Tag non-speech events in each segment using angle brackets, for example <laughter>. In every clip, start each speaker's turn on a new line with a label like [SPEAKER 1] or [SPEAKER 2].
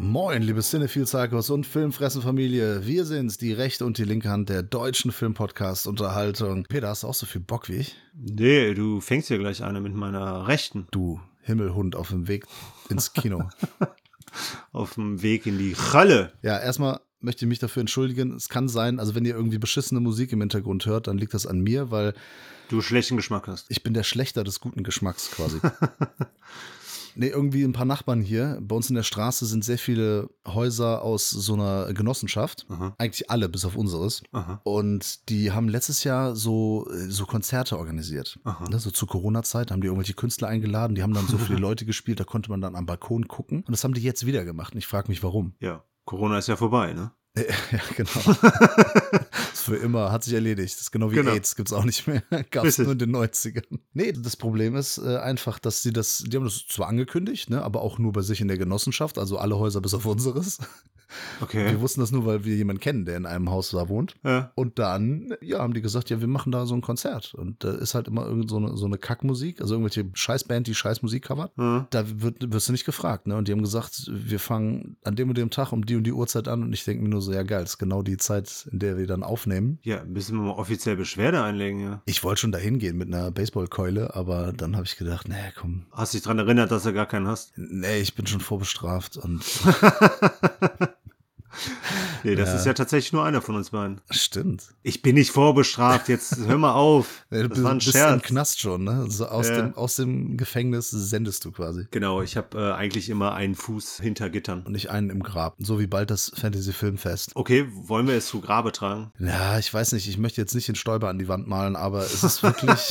[SPEAKER 1] Moin, liebe Cinephile-Cycles und Filmfressen-Familie. Wir sind's, die rechte und die linke Hand der deutschen Filmpodcast-Unterhaltung. Peter, hast du auch so viel Bock wie ich?
[SPEAKER 2] Nee, du fängst hier gleich eine mit meiner Rechten.
[SPEAKER 1] Du Himmelhund auf dem Weg ins Kino. <laughs>
[SPEAKER 2] Auf dem Weg in die Hölle.
[SPEAKER 1] ja, erstmal möchte ich mich dafür entschuldigen. Es kann sein, also wenn ihr irgendwie beschissene Musik im Hintergrund hört, dann liegt das an mir, weil
[SPEAKER 2] Du schlechten Geschmack hast.
[SPEAKER 1] ich bin der Schlechter des guten Geschmacks quasi. <laughs> nee, irgendwie ein paar Nachbarn hier. Bei uns in der Straße sind sehr viele Häuser aus so einer Genossenschaft.
[SPEAKER 2] Aha.
[SPEAKER 1] Eigentlich alle, bis auf unseres.
[SPEAKER 2] Aha.
[SPEAKER 1] Und die haben letztes Jahr so, äh, so Konzerte organisiert. Ne, so zur Corona-Zeit haben die irgendwelche Künstler eingeladen, die haben dann so <laughs> viele Leute gespielt, da konnte man dann am Balkon gucken. Und das haben die jetzt wieder gemacht. Und ich frage mich, warum.
[SPEAKER 2] Ja, Corona ist ja vorbei, ne? <laughs>
[SPEAKER 1] Ja, genau. <laughs> ist für immer, hat sich erledigt. Das ist genau wie
[SPEAKER 2] Genau.
[SPEAKER 1] AIDS, gibt es auch nicht mehr. <laughs> Gab es nur in den 90ern. Nee, das Problem ist äh, einfach, dass sie das, die haben das zwar angekündigt, ne, aber auch nur bei sich in der Genossenschaft, also alle Häuser bis auf unseres.
[SPEAKER 2] Okay.
[SPEAKER 1] Wir wussten das nur, weil wir jemanden kennen, der in einem Haus da wohnt.
[SPEAKER 2] Ja.
[SPEAKER 1] Und dann, ja, haben die gesagt, ja, wir machen da so ein Konzert. Und da ist halt immer irgend so eine, so eine Kackmusik, also irgendwelche Scheißband, die Scheißmusik covert.
[SPEAKER 2] Ja.
[SPEAKER 1] Da wird, wirst du nicht gefragt, ne? Und die haben gesagt, wir fangen an dem und dem Tag um die und die Uhrzeit an. Und ich denke mir nur so, ja geil, das ist genau die Zeit, in der wir dann aufnehmen.
[SPEAKER 2] Ja, müssen wir mal offiziell Beschwerde einlegen, ja.
[SPEAKER 1] Ich wollte schon dahin gehen mit einer Baseballkeule, aber dann habe ich gedacht, nee, komm,
[SPEAKER 2] Hast dich dran erinnert, dass du gar keinen hast?
[SPEAKER 1] nee, ich bin schon vorbestraft. Und <laughs> <laughs>
[SPEAKER 2] Nee, das
[SPEAKER 1] Ja.
[SPEAKER 2] ist ja tatsächlich nur einer von uns beiden.
[SPEAKER 1] stimmt.
[SPEAKER 2] Ich bin nicht vorbestraft, jetzt hör mal auf. <laughs>
[SPEAKER 1] Nee, Du
[SPEAKER 2] Das war ein
[SPEAKER 1] bist im. Knast schon, ne? So aus,
[SPEAKER 2] Ja.
[SPEAKER 1] dem, aus dem Gefängnis sendest du quasi.
[SPEAKER 2] Genau, ich habe äh, eigentlich immer einen Fuß hinter Gittern.
[SPEAKER 1] Und nicht einen im Grab. So wie bald das Fantasy-Filmfest.
[SPEAKER 2] Okay, wollen wir es zu Grabe tragen?
[SPEAKER 1] Ja, ich weiß nicht, ich möchte jetzt nicht den Stäuber an die Wand malen, aber es ist wirklich. <laughs>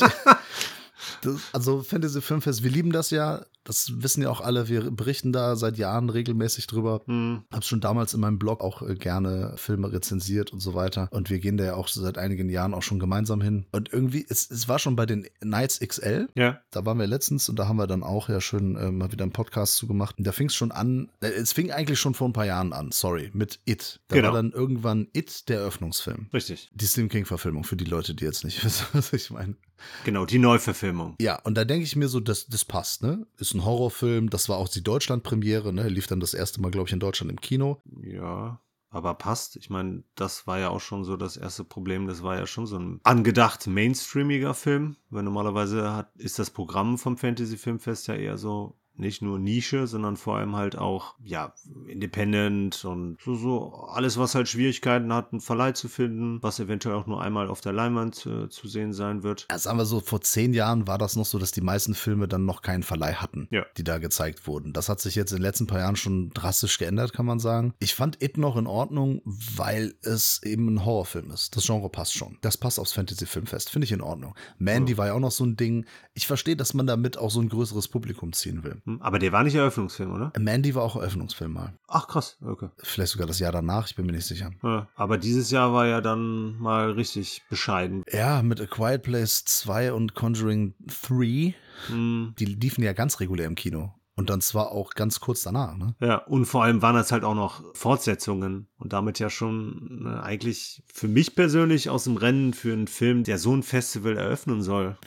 [SPEAKER 1] das, also Fantasy Filmfest, wir lieben das ja. Das wissen ja auch alle. Wir berichten da seit Jahren regelmäßig drüber.
[SPEAKER 2] Hm.
[SPEAKER 1] Hab schon damals in meinem Blog auch äh, gerne Filme rezensiert und so weiter. Und wir gehen da ja auch seit einigen Jahren auch schon gemeinsam hin. Und irgendwie, es, es war schon bei den Nights XL.
[SPEAKER 2] Ja.
[SPEAKER 1] Da waren wir letztens und da haben wir dann auch ja schön äh, mal wieder einen Podcast zu gemacht. Und da fing es schon an, äh, es fing eigentlich schon vor ein paar Jahren an, sorry, mit It. Da
[SPEAKER 2] Genau.
[SPEAKER 1] war dann irgendwann It der Eröffnungsfilm.
[SPEAKER 2] Richtig.
[SPEAKER 1] Die Stephen King-Verfilmung für die Leute, die jetzt nicht <laughs> wissen, was ich meine.
[SPEAKER 2] Genau, die Neuverfilmung.
[SPEAKER 1] Ja, und da denke ich mir so, das, das passt, ne? Ist ein Horrorfilm, das war auch die Deutschland-Premiere, ne? Lief dann das erste Mal, glaube ich, in Deutschland im Kino.
[SPEAKER 2] Ja, aber passt. Ich meine, das war ja auch schon so das erste Problem. Das war ja schon so ein angedacht mainstreamiger Film. Weil normalerweise hat, ist das Programm vom Fantasy Filmfest ja eher so nicht nur Nische, sondern vor allem halt auch, ja, independent und so, so alles, was halt Schwierigkeiten hat, einen Verleih zu finden, was eventuell auch nur einmal auf der Leinwand äh, zu sehen sein wird.
[SPEAKER 1] Ja, sagen wir so, vor zehn Jahren war das noch so, dass die meisten Filme dann noch keinen Verleih hatten,
[SPEAKER 2] Ja.
[SPEAKER 1] die da gezeigt wurden. Das hat sich jetzt in den letzten paar Jahren schon drastisch geändert, kann man sagen. Ich fand It noch in Ordnung, weil es eben ein Horrorfilm ist. Das Genre passt schon. Das passt aufs Fantasy-Filmfest, finde ich in Ordnung. Mandy war ja auch noch so ein Ding. Ich verstehe, dass man damit auch so ein größeres Publikum ziehen will.
[SPEAKER 2] Hm, Aber der war nicht Eröffnungsfilm, oder?
[SPEAKER 1] Mandy war auch Eröffnungsfilm mal.
[SPEAKER 2] Ach krass, okay.
[SPEAKER 1] Vielleicht sogar das Jahr danach, ich bin mir nicht sicher.
[SPEAKER 2] Ja, aber dieses Jahr war ja dann mal richtig bescheiden.
[SPEAKER 1] Ja, mit A Quiet Place 2 und Conjuring 3,
[SPEAKER 2] Hm.
[SPEAKER 1] die liefen ja ganz regulär im Kino. Und dann zwar auch ganz kurz danach, ne?
[SPEAKER 2] Ja, und vor allem waren das halt auch noch Fortsetzungen und damit ja schon äh, eigentlich für mich persönlich aus dem Rennen für einen Film, der so ein Festival eröffnen soll.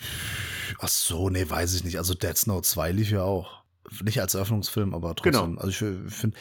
[SPEAKER 1] Ach so, nee, weiß ich nicht. Also Dead Snow 2 lief ja auch. Nicht als Eröffnungsfilm, aber trotzdem.
[SPEAKER 2] Genau.
[SPEAKER 1] Also ich finde,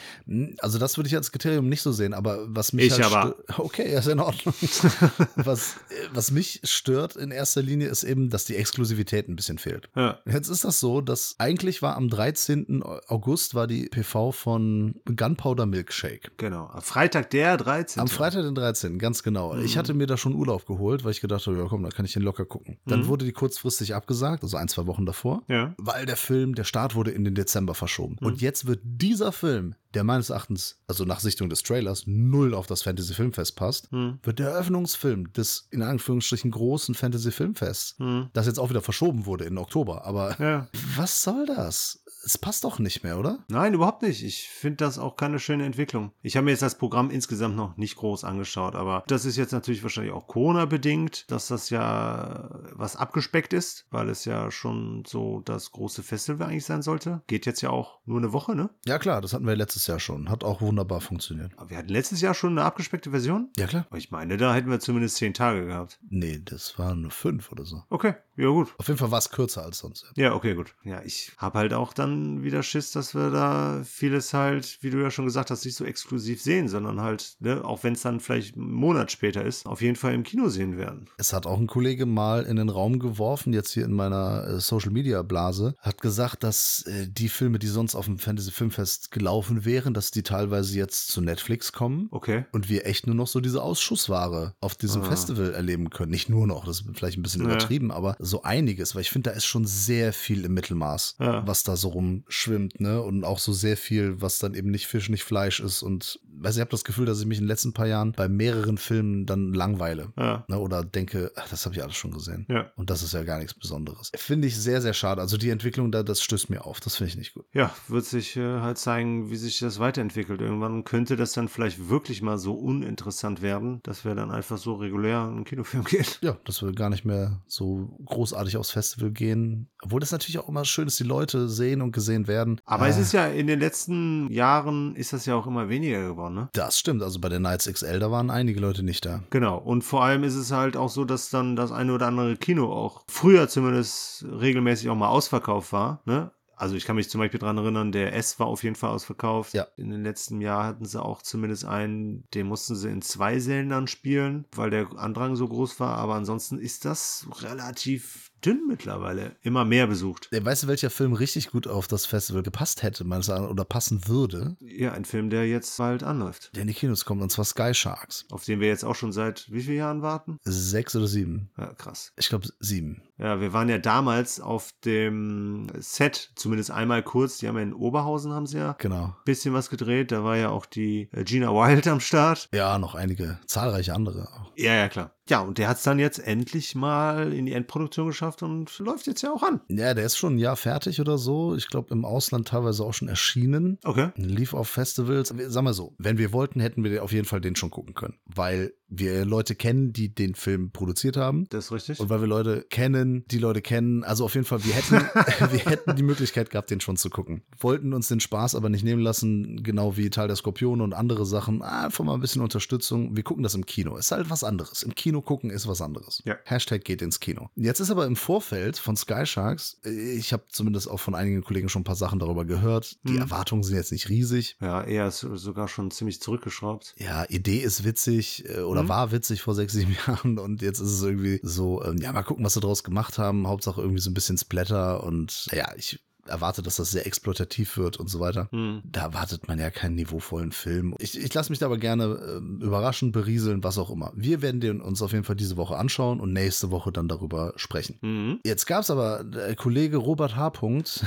[SPEAKER 1] also das würde ich als Kriterium nicht so sehen, aber was mich
[SPEAKER 2] Ich
[SPEAKER 1] halt
[SPEAKER 2] aber. <laughs>
[SPEAKER 1] Okay, ist in Ordnung. <laughs> was, was mich stört in erster Linie ist eben, dass die Exklusivität ein bisschen fehlt.
[SPEAKER 2] Ja,
[SPEAKER 1] Jetzt ist das so, dass eigentlich war am 13. August war die PV von Gunpowder Milkshake.
[SPEAKER 2] genau. Am Freitag der 13.
[SPEAKER 1] Am Freitag den 13. ganz genau. Ich
[SPEAKER 2] Mhm.
[SPEAKER 1] hatte mir da schon Urlaub geholt, weil ich gedacht habe, ja komm, da kann ich den locker gucken. Dann
[SPEAKER 2] Mhm.
[SPEAKER 1] wurde die kurzfristig abgesagt, also ein, zwei Wochen davor,
[SPEAKER 2] Ja.
[SPEAKER 1] weil der Film, der Start wurde in den Dezember verschoben.
[SPEAKER 2] Mhm.
[SPEAKER 1] Und jetzt wird dieser Film, der meines Erachtens, also nach Sichtung des Trailers, null auf das Fantasy Filmfest passt,
[SPEAKER 2] Hm.
[SPEAKER 1] wird der Eröffnungsfilm des in Anführungsstrichen großen Fantasy Filmfests,
[SPEAKER 2] Hm.
[SPEAKER 1] das jetzt auch wieder verschoben wurde in Oktober. Aber
[SPEAKER 2] Ja.
[SPEAKER 1] was soll das? Es passt doch nicht mehr, oder?
[SPEAKER 2] Nein, überhaupt nicht. Ich finde das auch keine schöne Entwicklung. Ich habe mir jetzt das Programm insgesamt noch nicht groß angeschaut, aber das ist jetzt natürlich wahrscheinlich auch Corona-bedingt, dass das ja was abgespeckt ist, weil es ja schon so das große Festival eigentlich sein sollte. Geht jetzt ja auch nur eine Woche, ne?
[SPEAKER 1] Ja, klar, das hatten wir letztes Jahr schon. Hat auch wunderbar funktioniert.
[SPEAKER 2] Aber wir hatten letztes Jahr schon eine abgespeckte Version?
[SPEAKER 1] Ja, klar.
[SPEAKER 2] Aber ich meine, da hätten wir zumindest zehn Tage gehabt.
[SPEAKER 1] Nee, das waren nur fünf oder so.
[SPEAKER 2] Okay, ja gut.
[SPEAKER 1] Auf jeden Fall war es kürzer als sonst.
[SPEAKER 2] Ja, okay, gut. Ja, ich habe halt auch dann wieder Schiss, dass wir da vieles halt, wie du ja schon gesagt hast, nicht so exklusiv sehen, sondern halt, ne, auch wenn es dann vielleicht einen Monat später ist, auf jeden Fall im Kino sehen werden.
[SPEAKER 1] Es hat auch ein Kollege mal in den Raum geworfen, jetzt hier in meiner äh, Social Media Blase, hat gesagt, dass äh, die Filme, die sonst auf dem Fantasy Filmfest gelaufen wären, dass die teilweise jetzt zu Netflix kommen.
[SPEAKER 2] Okay.
[SPEAKER 1] Und wir echt nur noch so diese Ausschussware auf diesem
[SPEAKER 2] Ah.
[SPEAKER 1] Festival erleben können. Nicht nur noch, das ist vielleicht ein bisschen
[SPEAKER 2] Ja.
[SPEAKER 1] übertrieben, aber so einiges, weil ich finde, da ist schon sehr viel im Mittelmaß,
[SPEAKER 2] Ja.
[SPEAKER 1] was da so rumschwimmt, ne? Und auch so sehr viel, was dann eben nicht Fisch, nicht Fleisch ist. Und weiß, ich habe das Gefühl, dass ich mich in den letzten paar Jahren bei mehreren Filmen dann langweile.
[SPEAKER 2] Ja.
[SPEAKER 1] Ne? Oder denke, ach, das habe ich alles schon gesehen.
[SPEAKER 2] Ja.
[SPEAKER 1] Und das ist ja gar nichts Besonderes. Finde ich sehr, sehr schade. Also die Entwicklung da, das stößt mir auf. Das finde ich nicht gut.
[SPEAKER 2] Ja, wird sich äh, halt zeigen, wie sich das weiterentwickelt. Irgendwann könnte das dann vielleicht wirklich mal so uninteressant werden, dass wir dann einfach so regulär in einen Kinofilm <laughs> gehen.
[SPEAKER 1] Ja, dass wir gar nicht mehr so großartig aufs Festival gehen. Obwohl das natürlich auch immer schön ist, die Leute sehen und gesehen werden.
[SPEAKER 2] Aber
[SPEAKER 1] Äh,
[SPEAKER 2] es ist ja in den letzten Jahren ist das ja auch immer weniger geworden, ne?
[SPEAKER 1] Das stimmt. Also bei der Nights XL, da waren einige Leute nicht da.
[SPEAKER 2] Genau. Und vor allem ist es halt auch so, dass dann das eine oder andere Kino auch früher zumindest regelmäßig auch mal ausverkauft war, ne? Also ich kann mich zum Beispiel dran erinnern, der S war auf jeden Fall ausverkauft.
[SPEAKER 1] Ja.
[SPEAKER 2] In den letzten Jahren hatten sie auch zumindest einen, den mussten sie in zwei Sälen dann spielen, weil der Andrang so groß war. Aber ansonsten ist das relativ dünn mittlerweile. Immer mehr besucht.
[SPEAKER 1] Weißt du, welcher Film richtig gut auf das Festival gepasst hätte, meines Erachtens, oder passen würde,
[SPEAKER 2] Ja, ein Film, der jetzt bald anläuft.
[SPEAKER 1] der in die Kinos kommt, und zwar Sky Sharks.
[SPEAKER 2] Auf den wir jetzt auch schon seit wie vielen Jahren warten?
[SPEAKER 1] Sechs oder sieben?
[SPEAKER 2] Ja, krass.
[SPEAKER 1] Ich glaube sieben.
[SPEAKER 2] Ja, wir waren ja damals auf dem Set, zumindest einmal kurz. Die haben ja in Oberhausen, haben sie ja ein
[SPEAKER 1] Genau.
[SPEAKER 2] bisschen was gedreht. Da war ja auch die äh, Gina Wild am Start.
[SPEAKER 1] Ja, noch einige, zahlreiche andere auch.
[SPEAKER 2] Ja, ja, klar. Ja, und der hat es dann jetzt endlich mal in die Endproduktion geschafft und läuft jetzt ja auch an.
[SPEAKER 1] Ja, der ist schon ein Jahr fertig oder so. Ich glaube, im Ausland teilweise auch schon erschienen.
[SPEAKER 2] Okay.
[SPEAKER 1] Lief auf Festivals. Sagen wir so, wenn wir wollten, hätten wir auf jeden Fall den schon gucken können. Weil wir Leute kennen, die den Film produziert haben.
[SPEAKER 2] Das ist richtig.
[SPEAKER 1] Und weil wir Leute kennen, die Leute kennen. Also auf jeden Fall, wir hätten, <laughs> wir hätten die Möglichkeit gehabt, den schon zu gucken. Wollten uns den Spaß aber nicht nehmen lassen, genau wie Teil der Skorpione und andere Sachen. Ah, Einfach mal ein bisschen Unterstützung. Wir gucken das im Kino. Ist halt was anderes. Im Kino gucken ist was anderes.
[SPEAKER 2] Ja.
[SPEAKER 1] Hashtag geht ins Kino. Jetzt ist aber im Vorfeld von Sky Sharks, äh, ich habe zumindest auch von einigen Kollegen schon ein paar Sachen darüber gehört. Die
[SPEAKER 2] Mhm.
[SPEAKER 1] Erwartungen sind jetzt nicht riesig.
[SPEAKER 2] ja, er ist sogar schon ziemlich zurückgeschraubt.
[SPEAKER 1] Ja, Idee ist witzig äh, oder
[SPEAKER 2] Mhm.
[SPEAKER 1] war witzig vor sechs, sieben <laughs> Jahren und jetzt ist es irgendwie so, ähm, ja, mal gucken, was sie draus gemacht haben. Hauptsache irgendwie so ein bisschen Splatter und ja, ich erwarte, dass das sehr exploitativ wird und so weiter.
[SPEAKER 2] Hm.
[SPEAKER 1] Da erwartet man ja keinen niveauvollen Film. Ich, ich lasse mich da aber gerne ähm, überraschen, berieseln, was auch immer. Wir werden den uns auf jeden Fall diese Woche anschauen und nächste Woche dann darüber sprechen.
[SPEAKER 2] Mhm.
[SPEAKER 1] Jetzt gab es aber der Kollege Robert H. Punkt,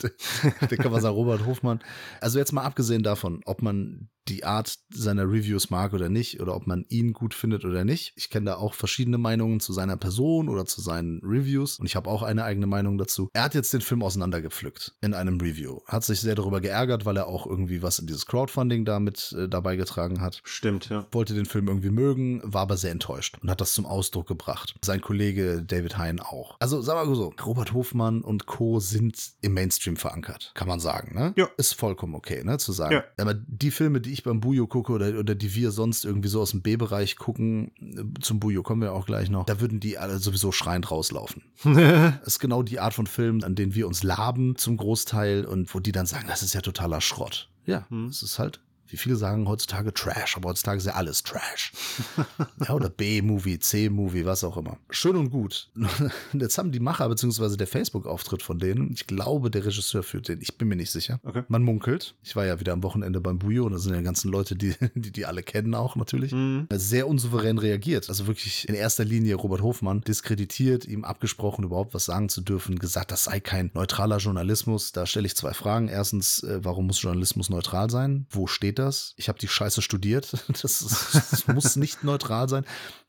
[SPEAKER 1] <laughs> der kann man sagen, Robert Hofmann. Also jetzt mal abgesehen davon, ob man die Art seiner Reviews mag oder nicht, oder ob man ihn gut findet oder nicht. Ich kenne da auch verschiedene Meinungen zu seiner Person oder zu seinen Reviews und ich habe auch eine eigene Meinung dazu. Er hat jetzt den Film auseinandergepflückt in einem Review. Hat sich sehr darüber geärgert, weil er auch irgendwie was in dieses Crowdfunding damit äh, dabei getragen hat
[SPEAKER 2] Stimmt, ja.
[SPEAKER 1] wollte den Film irgendwie mögen, war aber sehr enttäuscht und hat das zum Ausdruck gebracht. Sein Kollege David Hein auch. Also sagen wir mal so, Robert Hofmann und Co. sind im Mainstream verankert, kann man sagen, ne?
[SPEAKER 2] Ja.
[SPEAKER 1] Ist vollkommen okay, ne, zu sagen.
[SPEAKER 2] Ja.
[SPEAKER 1] Aber die Filme, die ich beim Bujo gucke oder, oder die wir sonst irgendwie so aus dem B-Bereich gucken, äh, zum Bujo kommen wir auch gleich noch, da würden die alle sowieso schreiend rauslaufen. <laughs> Das ist genau die Art von Film, an denen wir uns laben zum Großteil und wo die dann sagen, das ist ja totaler Schrott. Ja,
[SPEAKER 2] Hm.
[SPEAKER 1] es ist halt, wie viele sagen heutzutage Trash, aber heutzutage ist ja alles Trash. <laughs> ja, oder B-Movie, C-Movie, was auch immer. Schön und gut. <laughs> Jetzt haben die Macher, beziehungsweise der Facebook-Auftritt von denen, ich glaube, der Regisseur führt den, ich bin mir nicht sicher.
[SPEAKER 2] Okay.
[SPEAKER 1] Man munkelt. Ich war ja wieder am Wochenende beim Bujo und da sind ja ganzen Leute, die die, die alle kennen auch natürlich.
[SPEAKER 2] Mhm.
[SPEAKER 1] Sehr unsouverän reagiert. Also wirklich in erster Linie Robert Hofmann diskreditiert, ihm abgesprochen, überhaupt was sagen zu dürfen, gesagt, das sei kein neutraler Journalismus. Da stelle ich zwei Fragen. Erstens, äh, warum muss Journalismus neutral sein? Wo steht das? Ich habe die Scheiße studiert. <laughs> Das, ist, das muss nicht neutral sein.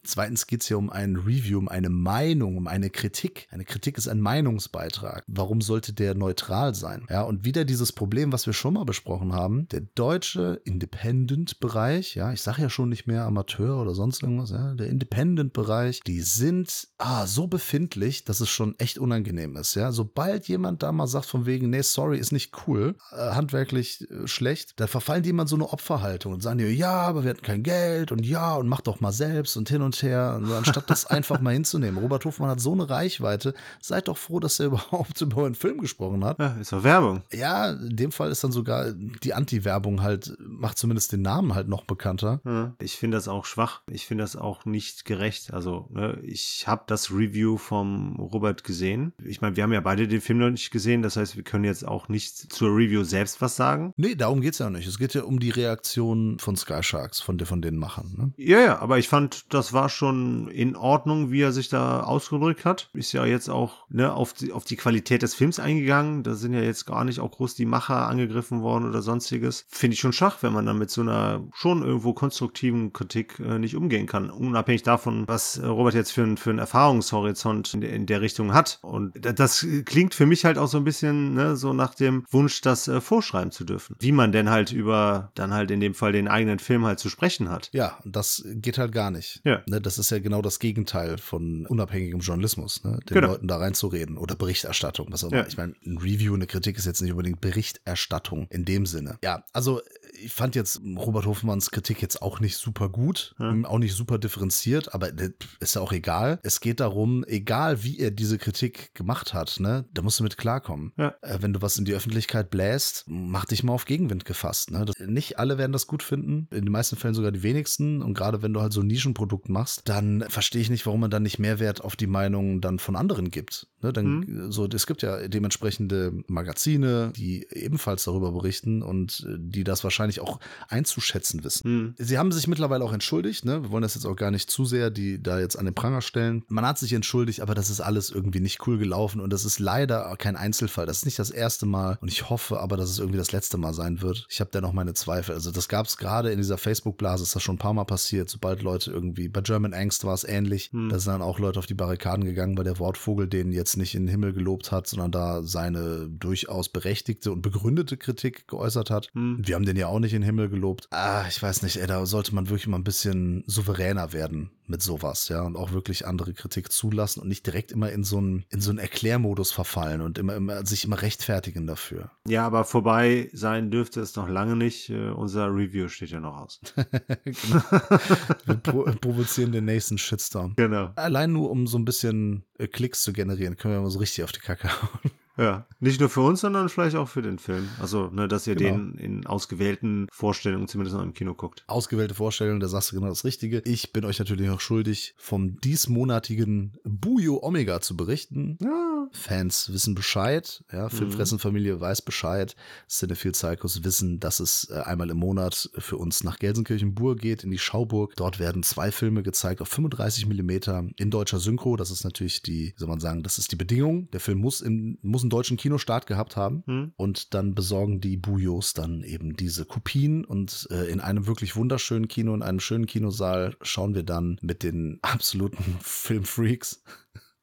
[SPEAKER 1] Zweitens geht es hier um ein Review, um eine Meinung, um eine Kritik. Eine Kritik ist ein Meinungsbeitrag. Warum sollte der neutral sein? Ja, und wieder dieses Problem, was wir schon mal besprochen haben. Der deutsche Independent-Bereich, ja, ich sage ja schon nicht mehr Amateur oder sonst irgendwas, ja, der Independent-Bereich, die sind ah, so befindlich, dass es schon echt unangenehm ist, ja. Sobald jemand da mal sagt von wegen, nee, sorry, ist nicht cool, äh, handwerklich äh, schlecht, da verfallen die immer so eine Opferhaltung und sagen dir, ja, aber wir hatten kein Geld und ja, und mach doch mal selbst und hin und her, und anstatt das <laughs> einfach mal hinzunehmen. Robert Hofmann hat so eine Reichweite, seid doch froh, dass er <laughs> überhaupt über einen Film gesprochen hat.
[SPEAKER 2] Ja, ist doch Werbung.
[SPEAKER 1] Ja, in dem Fall ist dann sogar die Anti-Werbung halt, macht zumindest den Namen halt noch bekannter.
[SPEAKER 2] Ja, ich finde das auch schwach. Ich finde das auch nicht gerecht. Also, ne, ich habe das Review vom Robert gesehen. Ich meine, wir haben ja beide den Film noch nicht gesehen. Das heißt, wir können jetzt auch nicht zur Review selbst was sagen.
[SPEAKER 1] Nee, darum geht es ja nicht. Es geht ja um die Reaktion von Sky Sharks, von, von den Machern. Ne?
[SPEAKER 2] Ja, ja, aber ich fand, das war schon in Ordnung, wie er sich da ausgedrückt hat. Ist ja jetzt auch ne, auf, die, auf die Qualität des Films eingegangen. Da sind ja jetzt gar nicht auch groß die Macher angegriffen worden oder sonstiges. Finde ich schon schach, wenn man dann mit so einer schon irgendwo konstruktiven Kritik äh, nicht umgehen kann. Unabhängig davon, was äh, Robert jetzt für, für einen Erfahrungshorizont in, in, der Richtung hat. Und das klingt für mich halt auch so ein bisschen ne, so nach dem Wunsch, das äh, vorschreiben zu dürfen. Wie man denn halt über dann halt in dem Fall den eigenen Film halt zu sprechen hat.
[SPEAKER 1] Ja, das geht halt gar nicht.
[SPEAKER 2] Ja.
[SPEAKER 1] Ne, das ist ja genau das Gegenteil von unabhängigem Journalismus, ne? den
[SPEAKER 2] Genau.
[SPEAKER 1] Leuten da reinzureden oder Berichterstattung, was auch immer.
[SPEAKER 2] Ja.
[SPEAKER 1] Ich meine, ein Review, eine Kritik ist jetzt nicht unbedingt Berichterstattung in dem Sinne. Ja, also ich fand jetzt Robert Hofmanns Kritik jetzt auch nicht super gut,
[SPEAKER 2] Ja.
[SPEAKER 1] auch nicht super differenziert, aber ist ja auch egal. Es geht darum, egal wie er diese Kritik gemacht hat, ne, da musst du mit klarkommen.
[SPEAKER 2] Ja.
[SPEAKER 1] Äh, wenn du was in die Öffentlichkeit bläst, mach dich mal auf Gegenwind gefasst. Ne? Das, nicht alle werden das gut finden, in den meisten Fällen sogar die wenigsten. Und gerade wenn du halt so ein Nischenprodukt machst, dann verstehe ich nicht, warum man dann nicht Mehrwert auf die Meinung dann von anderen gibt. Ne? Dann, so, es gibt ja dementsprechende Magazine, die ebenfalls darüber berichten und äh, die das wahrscheinlich auch einzuschätzen wissen.
[SPEAKER 2] Hm.
[SPEAKER 1] Sie haben sich mittlerweile auch entschuldigt, ne? Wir wollen das jetzt auch gar nicht zu sehr, die da jetzt an den Pranger stellen. Man hat sich entschuldigt, aber das ist alles irgendwie nicht cool gelaufen und das ist leider kein Einzelfall. Das ist nicht das erste Mal und ich hoffe aber, dass es irgendwie das letzte Mal sein wird. Ich habe da noch meine Zweifel. Also das gab es gerade in dieser Facebook-Blase, ist das schon ein paar Mal passiert, sobald Leute irgendwie, bei German Angst war es ähnlich,
[SPEAKER 2] Hm.
[SPEAKER 1] da sind dann auch Leute auf die Barrikaden gegangen, weil der Wortvogel den jetzt nicht in den Himmel gelobt hat, sondern da seine durchaus berechtigte und begründete Kritik geäußert hat.
[SPEAKER 2] Hm.
[SPEAKER 1] Wir haben den ja auch nicht in den Himmel gelobt. Ah, ich weiß nicht, ey, da sollte man wirklich mal ein bisschen souveräner werden mit sowas, ja, und auch wirklich andere Kritik zulassen und nicht direkt immer in so einen, in so einen Erklärmodus verfallen und immer, immer sich immer rechtfertigen dafür.
[SPEAKER 2] Ja, aber vorbei sein dürfte es noch lange nicht. Äh, unser Review steht ja noch aus. <laughs>
[SPEAKER 1] Wir pro provozieren den nächsten Shitstorm.
[SPEAKER 2] genau.
[SPEAKER 1] Allein nur, um so ein bisschen äh, Klicks zu generieren, können wir mal so richtig auf die Kacke hauen.
[SPEAKER 2] Ja, nicht nur für uns, sondern vielleicht auch für den Film. Also, ne, dass ihr
[SPEAKER 1] Genau.
[SPEAKER 2] den in ausgewählten Vorstellungen zumindest noch im Kino guckt.
[SPEAKER 1] Ausgewählte Vorstellung, da sagst du genau das Richtige. Ich bin euch natürlich noch schuldig, vom diesmonatigen Bujo Omega zu berichten.
[SPEAKER 2] Ja.
[SPEAKER 1] Fans wissen Bescheid, ja, Filmfressenfamilie weiß Bescheid, Cinephile Psychos wissen, dass es äh, einmal im Monat für uns nach Gelsenkirchen-Bur geht, in die Schauburg. Dort werden zwei Filme gezeigt auf 35 Millimeter in deutscher Synchro. Das ist natürlich die, wie soll man sagen, das ist die Bedingung. Der Film muss, im, muss einen deutschen Kinostart gehabt haben.
[SPEAKER 2] Hm?
[SPEAKER 1] Und dann besorgen die Bujos dann eben diese Kopien und äh, in einem wirklich wunderschönen Kino, in einem schönen Kinosaal schauen wir dann mit den <laughs> absoluten Filmfreaks,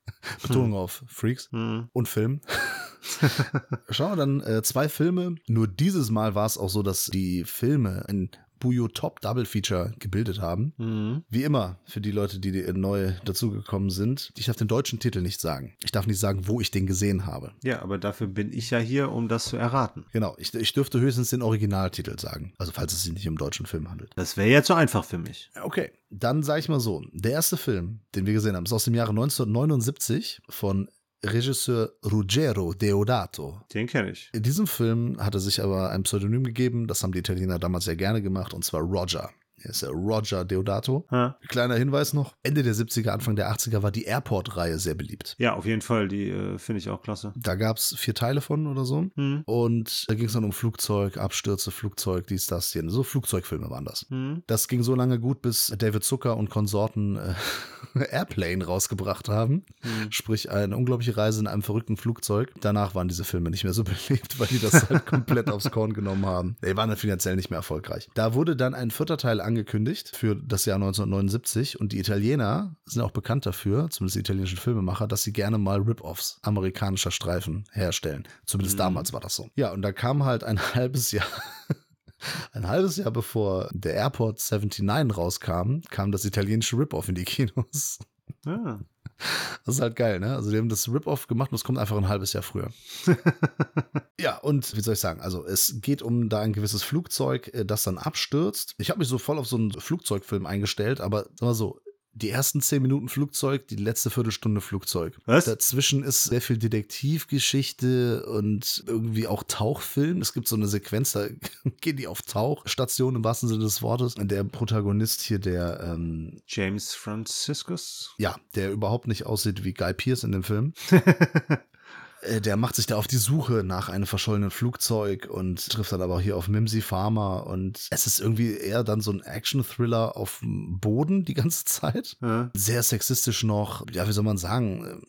[SPEAKER 1] <laughs> Betonung auf Freaks
[SPEAKER 2] Hm.
[SPEAKER 1] und Film, <laughs> schauen wir dann äh, zwei Filme. Nur dieses Mal war es auch so, dass die Filme ein Bujo Top Double Feature gebildet haben.
[SPEAKER 2] Hm.
[SPEAKER 1] Wie immer, für die Leute, die neu dazugekommen sind, ich darf den deutschen Titel nicht sagen. Ich darf nicht sagen, wo ich den gesehen habe.
[SPEAKER 2] Ja, aber dafür bin ich ja hier, um das zu erraten.
[SPEAKER 1] Genau, ich, ich dürfte höchstens den Originaltitel sagen. Also falls es sich nicht um deutschen Film handelt.
[SPEAKER 2] Das wäre ja zu einfach für mich.
[SPEAKER 1] Okay, dann sage ich mal so. Der erste Film, den wir gesehen haben, ist aus dem Jahre 1979 von Regisseur Ruggero Deodato.
[SPEAKER 2] Den kenne ich.
[SPEAKER 1] In diesem Film hat er sich aber ein Pseudonym gegeben, das haben die Italiener damals sehr gerne gemacht, und zwar Roger. Ist der Roger Deodato.
[SPEAKER 2] Ha?
[SPEAKER 1] Kleiner Hinweis noch, Ende der 70er, Anfang der 80er war die Airport-Reihe sehr beliebt.
[SPEAKER 2] Ja, auf jeden Fall. Die äh, finde ich auch klasse.
[SPEAKER 1] Da gab es vier Teile von oder so.
[SPEAKER 2] Hm.
[SPEAKER 1] Und da ging es dann um Flugzeug, Abstürze, Flugzeug, dies, das, hier. So Flugzeugfilme waren das.
[SPEAKER 2] Hm.
[SPEAKER 1] Das ging so lange gut, bis David Zucker und Konsorten äh, <laughs> Airplane rausgebracht haben.
[SPEAKER 2] Hm.
[SPEAKER 1] Sprich, eine unglaubliche Reise in einem verrückten Flugzeug. Danach waren diese Filme nicht mehr so <laughs> beliebt, weil die das halt komplett aufs Korn genommen haben. Die waren dann finanziell nicht mehr erfolgreich. Da wurde dann ein vierter Teil angekündigt für das Jahr 1979 und die Italiener sind auch bekannt dafür, zumindest die italienischen Filmemacher, dass sie gerne mal Rip-Offs amerikanischer Streifen herstellen. Zumindest mhm. damals war das so. Ja, und da kam halt ein <laughs> halbes Jahr ein halbes Jahr bevor der Airport 79 rauskam, kam das italienische Rip-Off in die Kinos. Ah. Das ist halt geil, ne? Also, die haben das Rip-Off gemacht und es kommt einfach ein halbes Jahr früher. <laughs> ja, und wie soll ich sagen? Also, es geht um da ein gewisses Flugzeug, äh, das dann abstürzt. Ich habe mich so voll auf so einen Flugzeugfilm eingestellt, aber sag mal so, die ersten zehn Minuten Flugzeug, die letzte Viertelstunde Flugzeug. Was? Dazwischen ist sehr viel Detektivgeschichte und irgendwie auch Tauchfilm. Es gibt so eine Sequenz, da <laughs> gehen die auf Tauchstation im wahrsten Sinne des Wortes. Der Protagonist hier, der ähm,
[SPEAKER 2] James Franciscus.
[SPEAKER 1] Ja, der überhaupt nicht aussieht wie Guy Pierce in dem Film. <laughs> Äh, der macht sich da auf die Suche nach einem verschollenen Flugzeug und trifft dann aber hier auf Mimsy Farmer und es ist irgendwie eher dann so ein Action-Thriller auf dem Boden die ganze Zeit. Ja. Sehr sexistisch noch. Ja, wie soll man sagen?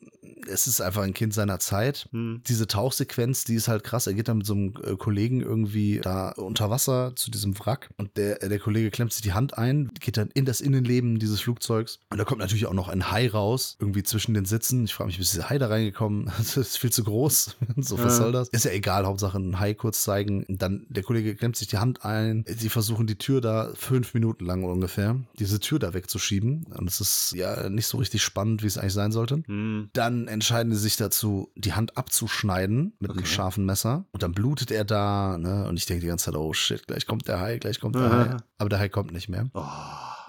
[SPEAKER 1] Es ist einfach ein Kind seiner Zeit. Hm. Diese Tauchsequenz, die ist halt krass. Er geht dann mit so einem äh, Kollegen irgendwie da unter Wasser zu diesem Wrack und der, der Kollege klemmt sich die Hand ein, geht dann in das Innenleben dieses Flugzeugs und da kommt natürlich auch noch ein Hai raus, irgendwie zwischen den Sitzen. Ich frage mich, wie ist dieser Hai da reingekommen? <laughs> Das ist viel zu groß. <laughs> so, was ja. soll das? Ist ja egal, Hauptsache ein Hai kurz zeigen. Dann der Kollege klemmt sich die Hand ein. Sie versuchen die Tür da fünf Minuten lang ungefähr, diese Tür da wegzuschieben. Und es ist ja nicht so richtig spannend, wie es eigentlich sein sollte. Mhm. Dann entscheiden sie sich dazu, die Hand abzuschneiden mit okay. einem scharfen Messer. Und dann blutet er da. Ne? Und ich denke die ganze Zeit, oh shit, gleich kommt der Hai, gleich kommt der Hai. <laughs> Aber der Hai kommt nicht mehr. Oh.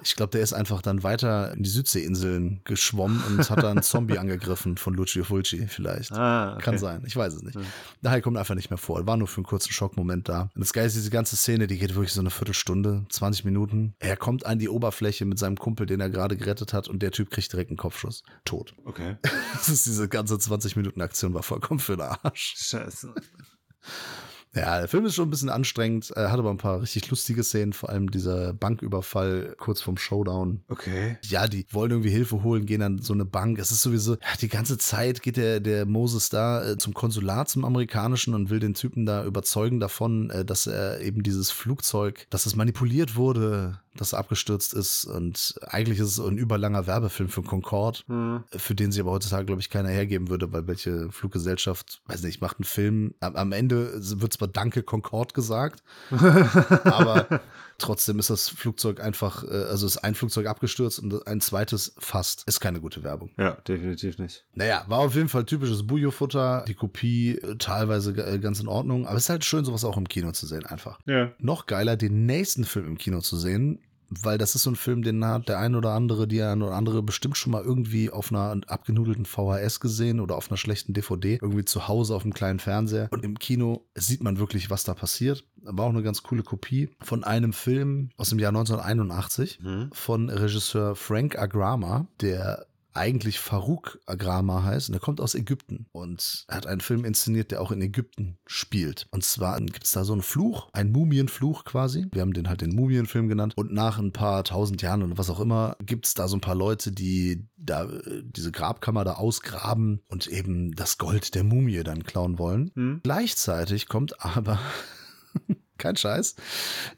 [SPEAKER 1] Ich glaube, der ist einfach dann weiter in die Südseeinseln geschwommen und hat dann einen Zombie <laughs> angegriffen von Lucio Fulci vielleicht. Ah, okay. Kann sein, ich weiß es nicht. Ja. Der Hai kommt einfach nicht mehr vor. War nur für einen kurzen Schockmoment da. Und das Geile ist, diese ganze Szene, die geht wirklich so eine Viertelstunde, 20 Minuten. Er kommt an die Oberfläche mit seinem Kumpel, den er gerade gerettet hat und der Typ kriegt direkt einen Kopfschuss. Tot.
[SPEAKER 2] Okay. <laughs>
[SPEAKER 1] Das ist diese ganze 20 Minuten Aktion war vollkommen für den Arsch.
[SPEAKER 2] Scheiße.
[SPEAKER 1] Ja, der Film ist schon ein bisschen anstrengend, er hat aber ein paar richtig lustige Szenen, vor allem dieser Banküberfall kurz vorm Showdown.
[SPEAKER 2] Okay.
[SPEAKER 1] Ja, die wollen irgendwie Hilfe holen, gehen an so eine Bank. Es ist sowieso, ja, die ganze Zeit geht der, der Moses da äh, zum Konsulat, zum amerikanischen und will den Typen da überzeugen davon, äh, dass er eben dieses Flugzeug, dass es manipuliert wurde, das abgestürzt ist. Und eigentlich ist es ein überlanger Werbefilm für Concorde, mhm. für den sie aber heutzutage, glaube ich, keiner hergeben würde, weil welche Fluggesellschaft, weiß nicht, macht einen Film. Am, am Ende wird zwar Danke Concorde gesagt, <laughs> aber trotzdem ist das Flugzeug einfach, äh, also ist ein Flugzeug abgestürzt und ein zweites fast. Ist keine gute Werbung.
[SPEAKER 2] Ja, definitiv nicht.
[SPEAKER 1] Naja, war auf jeden Fall typisches Bujo-Futter. Die Kopie äh, teilweise äh, ganz in Ordnung, aber es ist halt schön, sowas auch im Kino zu sehen, einfach.
[SPEAKER 2] Ja.
[SPEAKER 1] Noch geiler, den nächsten Film im Kino zu sehen, weil das ist so ein Film, den hat der ein oder andere, die ein oder andere bestimmt schon mal irgendwie auf einer abgenudelten VHS gesehen oder auf einer schlechten DVD, irgendwie zu Hause auf einem kleinen Fernseher. Und im Kino sieht man wirklich, was da passiert. War auch eine ganz coole Kopie von einem Film aus dem Jahr 1981 mhm. von Regisseur Frank Agrama, der eigentlich Farouk Agrama heißt und er kommt aus Ägypten und er hat einen Film inszeniert, der auch in Ägypten spielt. Und zwar gibt es da so einen Fluch, einen Mumienfluch quasi. Wir haben den halt den Mumienfilm genannt. Und nach ein paar tausend Jahren oder was auch immer gibt es da so ein paar Leute, die da diese Grabkammer da ausgraben und eben das Gold der Mumie dann klauen wollen. Hm. Gleichzeitig kommt aber <laughs> kein Scheiß,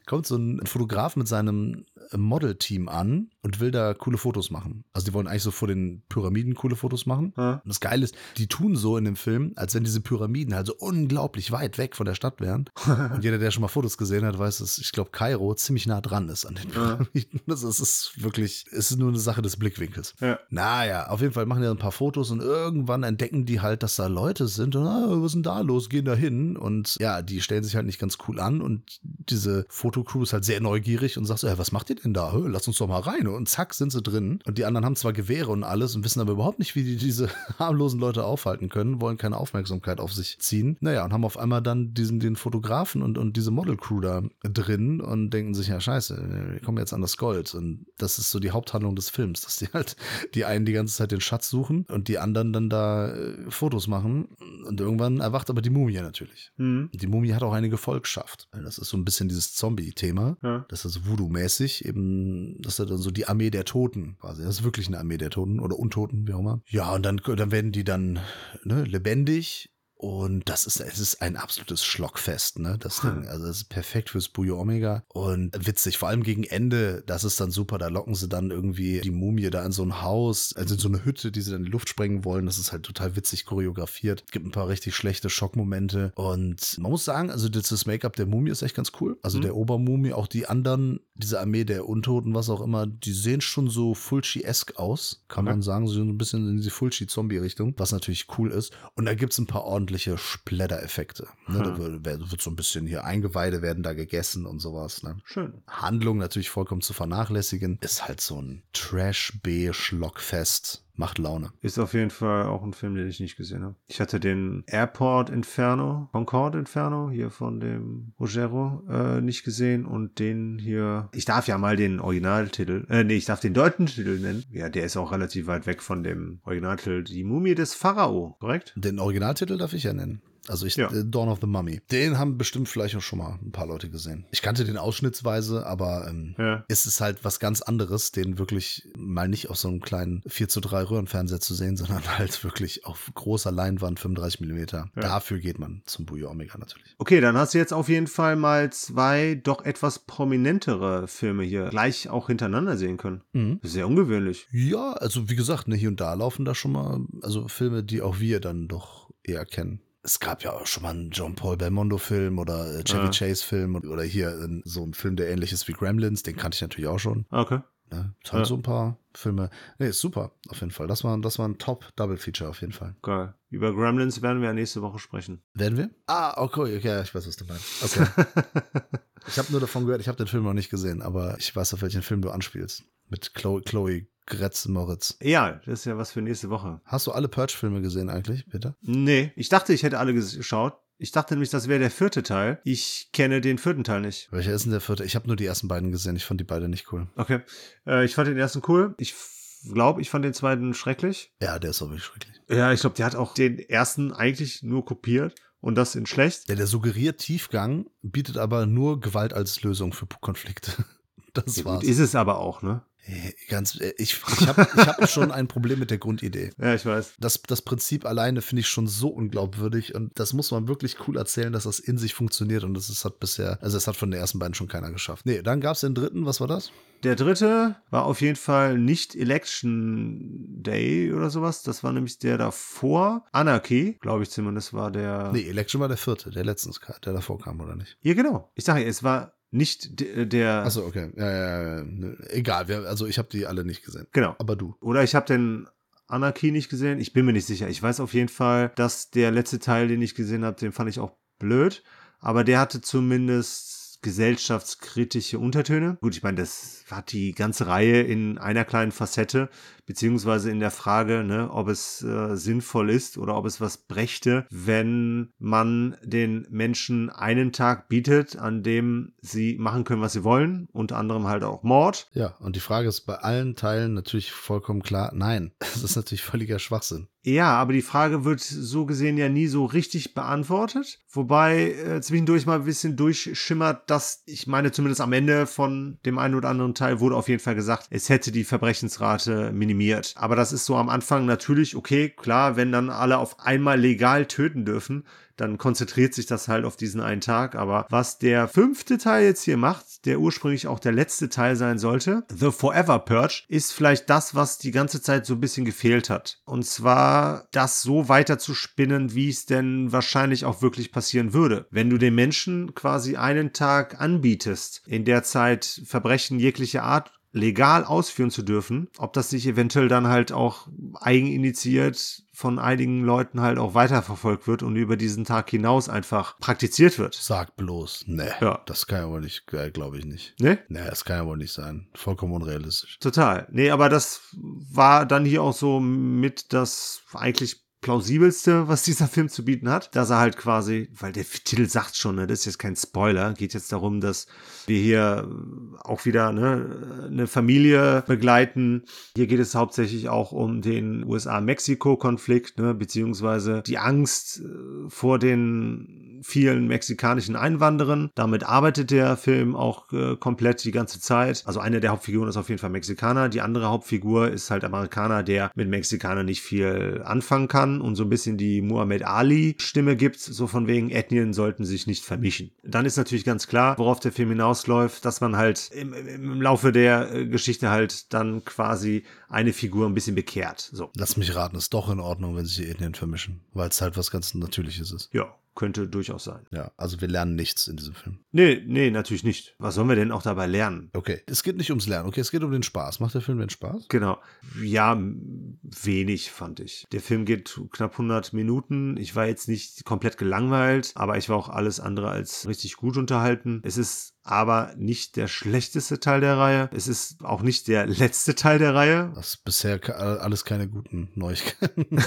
[SPEAKER 1] kommt so ein Fotograf mit seinem Model-Team an und will da coole Fotos machen. Also die wollen eigentlich so vor den Pyramiden coole Fotos machen. Ja. Und das Geile ist, die tun so in dem Film, als wenn diese Pyramiden halt so unglaublich weit weg von der Stadt wären. <laughs> und jeder, der schon mal Fotos gesehen hat, weiß, dass ich glaube, Kairo ziemlich nah dran ist an den Pyramiden. Ja. Das ist, ist wirklich, es ist nur eine Sache des Blickwinkels.
[SPEAKER 2] Ja.
[SPEAKER 1] Naja, auf jeden Fall machen die ein paar Fotos und irgendwann entdecken die halt, dass da Leute sind und ah, was ist denn da los? Gehen da hin und ja, die stellen sich halt nicht ganz cool an und diese Fotocrew ist halt sehr neugierig und sagt so, ja, was macht ihr denn da? Lass uns doch mal rein. Und zack, sind sie drin. Und die anderen haben zwar Gewehre und alles und wissen aber überhaupt nicht, wie die diese <laughs> harmlosen Leute aufhalten können, wollen keine Aufmerksamkeit auf sich ziehen. Naja, und haben auf einmal dann diesen, den Fotografen und, und diese Model-Crew da drin und denken sich, ja, scheiße, wir kommen jetzt an das Gold. Und das ist so die Haupthandlung des Films, dass die halt die einen die ganze Zeit den Schatz suchen und die anderen dann da äh, Fotos machen. Und irgendwann erwacht aber die Mumie natürlich. Mhm. Die Mumie hat auch eine Gefolgschaft. Das ist so ein bisschen dieses Zombie-Thema. Ja. Das ist Voodoo-mäßig, eben, das ist dann so die Armee der Toten quasi. Das ist wirklich eine Armee der Toten oder Untoten, wie auch immer. Ja, und dann, dann werden die dann ne, lebendig Und das ist, es ist ein absolutes Schlockfest, ne? Das Ding. Also das ist perfekt fürs Bujo Omega. Und witzig, vor allem gegen Ende, das ist dann super. Da locken sie dann irgendwie die Mumie da in so ein Haus, also in so eine Hütte, die sie dann in die Luft sprengen wollen. Das ist halt total witzig choreografiert. Gibt ein paar richtig schlechte Schockmomente. Und man muss sagen, also das Make-up der Mumie ist echt ganz cool. Also mhm. der Obermumie, auch die anderen, diese Armee der Untoten, was auch immer, die sehen schon so Fulci-esk aus, kann okay. man sagen. So ein bisschen in diese Fulci-Zombie-Richtung, was natürlich cool ist. Und da gibt es ein paar ordentliche Splatter-Effekte. Ne? Hm. Da wird, wird, so ein bisschen hier Eingeweide werden da gegessen und sowas. Ne?
[SPEAKER 2] Schön.
[SPEAKER 1] Handlung natürlich vollkommen zu vernachlässigen. Ist halt so ein Trash-B-Schlockfest macht Laune.
[SPEAKER 2] Ist auf jeden Fall auch ein Film, den ich nicht gesehen habe. Ich hatte den Airport Inferno, Concorde Inferno, hier von dem Rogero, äh, nicht gesehen und den hier, ich darf ja mal den Originaltitel, äh, nee, ich darf den deutschen Titel nennen. Ja, der ist auch relativ weit weg von dem Originaltitel. Die Mumie des Pharao, korrekt?
[SPEAKER 1] Den Originaltitel darf ich ja nennen. Also ich, ja. Äh, Dawn of the Mummy. Den haben bestimmt vielleicht auch schon mal ein paar Leute gesehen. Ich kannte den ausschnittsweise, aber ähm, ja. es ist halt was ganz anderes, den wirklich mal nicht auf so einem kleinen 4 zu 3 Röhrenfernseher zu sehen, <laughs> sondern halt wirklich auf großer Leinwand, 35 Millimeter. Ja. Dafür geht man zum Bujo Omega natürlich.
[SPEAKER 2] Okay, dann hast du jetzt auf jeden Fall mal zwei doch etwas prominentere Filme hier gleich auch hintereinander sehen können. Mhm. Sehr ungewöhnlich.
[SPEAKER 1] Ja, also wie gesagt, ne, hier und da laufen da schon mal, also Filme, die auch wir dann doch eher kennen es gab ja auch schon mal einen John Paul Belmondo-Film oder äh, Chevy ja. Chase-Film oder hier äh, so ein Film, der ähnlich ist wie Gremlins, den kannte ich natürlich auch schon.
[SPEAKER 2] Okay.
[SPEAKER 1] Ne? Es haben ja. so ein paar Filme. Nee, ist super, auf jeden Fall. Das war, das war ein Top-Double-Feature auf jeden Fall.
[SPEAKER 2] Geil. Über Gremlins werden wir ja nächste Woche sprechen.
[SPEAKER 1] Werden wir? Ah, okay, okay, ich weiß, was du meinst. Okay. <laughs> ich habe nur davon gehört, ich habe den Film noch nicht gesehen, aber ich weiß, auf welchen Film du anspielst. Mit Chloe, Chloe Gretz Moritz.
[SPEAKER 2] Ja, das ist ja was für nächste Woche.
[SPEAKER 1] Hast du alle Purge-Filme gesehen eigentlich, Peter?
[SPEAKER 2] Nee, ich dachte, ich hätte alle geschaut. Ich dachte nämlich, das wäre der vierte Teil. Ich kenne den vierten Teil nicht.
[SPEAKER 1] Welcher ist denn der vierte? Ich habe nur die ersten beiden gesehen. Ich fand die beide nicht cool.
[SPEAKER 2] Okay. Äh, ich fand den ersten cool. Ich glaube, ich fand den zweiten schrecklich.
[SPEAKER 1] Ja, der ist auch wirklich schrecklich.
[SPEAKER 2] Ja, ich glaube, der hat auch den ersten eigentlich nur kopiert. Und das in schlecht.
[SPEAKER 1] Ja, der suggeriert Tiefgang, bietet aber nur Gewalt als Lösung für Konflikte. <laughs>
[SPEAKER 2] Das ja, war's. Gut, ist es aber auch, ne?
[SPEAKER 1] Ganz, äh, ich, ich habe ich hab <laughs> schon ein Problem mit der Grundidee.
[SPEAKER 2] Ja, ich weiß.
[SPEAKER 1] Das, das Prinzip alleine finde ich schon so unglaubwürdig und das muss man wirklich cool erzählen, dass das in sich funktioniert und das ist, hat bisher, also es hat von den ersten beiden schon keiner geschafft. Nee, dann gab es den dritten, was war das?
[SPEAKER 2] Der dritte war auf jeden Fall nicht Election Day oder sowas. Das war nämlich der davor. Anarchy, glaube ich zumindest, war der.
[SPEAKER 1] Nee, Election war der vierte, der letztens, der davor kam, oder nicht?
[SPEAKER 2] Ja, genau. Ich sage, es war nicht äh, der.
[SPEAKER 1] Achso, okay. Ja, ja, ja. Egal, also ich habe die alle nicht gesehen.
[SPEAKER 2] Genau.
[SPEAKER 1] Aber du.
[SPEAKER 2] Oder ich habe den Anarchy nicht gesehen. Ich bin mir nicht sicher. Ich weiß auf jeden Fall, dass der letzte Teil, den ich gesehen habe, den fand ich auch blöd. Aber der hatte zumindest gesellschaftskritische Untertöne. Gut, ich meine, das hat die ganze Reihe in einer kleinen Facette beziehungsweise in der Frage, ne, ob es äh, sinnvoll ist oder ob es was brächte, wenn man den Menschen einen Tag bietet, an dem sie machen können, was sie wollen, unter anderem halt auch Mord.
[SPEAKER 1] Ja, und die Frage ist bei allen Teilen natürlich vollkommen klar, nein, <laughs> das ist natürlich völliger Schwachsinn.
[SPEAKER 2] Ja, aber die Frage wird so gesehen ja nie so richtig beantwortet. Wobei äh, zwischendurch mal ein bisschen durchschimmert, dass ich meine, zumindest am Ende von dem einen oder anderen Teil wurde auf jeden Fall gesagt, es hätte die Verbrechensrate minimiert. Aber das ist so am Anfang natürlich okay, klar, wenn dann alle auf einmal legal töten dürfen, dann konzentriert sich das halt auf diesen einen Tag. Aber was der fünfte Teil jetzt hier macht, der ursprünglich auch der letzte Teil sein sollte, The Forever Purge, ist vielleicht das, was die ganze Zeit so ein bisschen gefehlt hat. Und zwar das so weiter zu spinnen, wie es denn wahrscheinlich auch wirklich passieren würde. Wenn du den Menschen quasi einen Tag anbietest, in der Zeit Verbrechen jeglicher Art legal ausführen zu dürfen, ob das sich eventuell dann halt auch eigeninitiiert von einigen Leuten halt auch weiterverfolgt wird und über diesen Tag hinaus einfach praktiziert wird.
[SPEAKER 1] Sag bloß, ne. Ja. Das kann ja wohl nicht, äh, glaube ich nicht.
[SPEAKER 2] Ne?
[SPEAKER 1] Ne, das kann ja wohl nicht sein. Vollkommen unrealistisch.
[SPEAKER 2] Total. Nee, aber das war dann hier auch so mit das eigentlich plausibelste, was dieser Film zu bieten hat, dass er halt quasi, weil der Titel sagt schon, ne, das ist jetzt kein Spoiler, geht jetzt darum, dass wir hier auch wieder ne, eine Familie begleiten. Hier geht es hauptsächlich auch um den USA-Mexiko-Konflikt, ne, beziehungsweise die Angst äh, vor den vielen mexikanischen Einwanderern. Damit arbeitet der Film auch äh, komplett die ganze Zeit. Also eine der Hauptfiguren ist auf jeden Fall Mexikaner. Die andere Hauptfigur ist halt Amerikaner, der mit Mexikanern nicht viel anfangen kann und so ein bisschen die Muhammad Ali-Stimme gibt, so von wegen Ethnien sollten sich nicht vermischen. Dann ist natürlich ganz klar, worauf der Film hinausläuft, dass man halt im, im Laufe der äh, Geschichte halt dann quasi eine Figur ein bisschen bekehrt. So.
[SPEAKER 1] Lass mich raten, ist doch in Ordnung, wenn sich die Ethnien vermischen, weil es halt was ganz Natürliches ist.
[SPEAKER 2] Ja, könnte durchaus sein.
[SPEAKER 1] Ja, also wir lernen nichts in diesem Film.
[SPEAKER 2] Nee, nee, natürlich nicht. Was sollen wir denn auch dabei lernen?
[SPEAKER 1] Okay, es geht nicht ums Lernen, okay, es geht um den Spaß. Macht der Film den Spaß?
[SPEAKER 2] Genau. Ja, wenig fand ich. Der Film geht knapp 100 Minuten. Ich war jetzt nicht komplett gelangweilt, aber ich war auch alles andere als richtig gut unterhalten. Es ist aber nicht der schlechteste Teil der Reihe. Es ist auch nicht der letzte Teil der Reihe.
[SPEAKER 1] Das ist bisher alles keine guten Neuigkeiten. <laughs>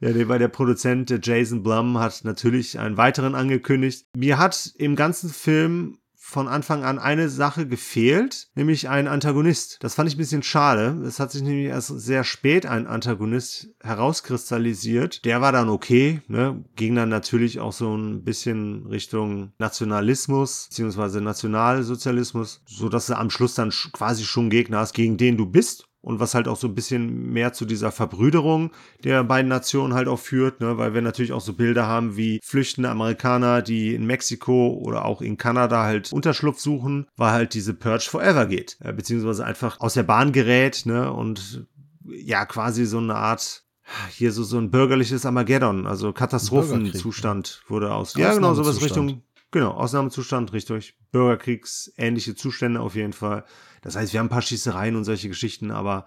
[SPEAKER 2] Ja, der, weil der Produzent der Jason Blum hat natürlich einen weiteren angekündigt. Mir hat im ganzen Film von Anfang an eine Sache gefehlt, nämlich ein Antagonist. Das fand ich ein bisschen schade. Es hat sich nämlich erst sehr spät ein Antagonist herauskristallisiert. Der war dann okay, ne? ging dann natürlich auch so ein bisschen Richtung Nationalismus beziehungsweise Nationalsozialismus, so dass du am Schluss dann quasi schon Gegner hast, gegen den du bist und was halt auch so ein bisschen mehr zu dieser Verbrüderung der beiden Nationen halt auch führt, ne? weil wir natürlich auch so Bilder haben wie flüchtende Amerikaner, die in Mexiko oder auch in Kanada halt Unterschlupf suchen, weil halt diese Purge Forever geht, äh, beziehungsweise einfach aus der Bahn gerät ne? und ja quasi so eine Art hier so so ein bürgerliches Armageddon, also Katastrophenzustand wurde aus. Ja, genau, sowas Richtung Genau, Ausnahmezustand, richtig. Bürgerkriegs, ähnliche Zustände auf jeden Fall. Das heißt, wir haben ein paar Schießereien und solche Geschichten, aber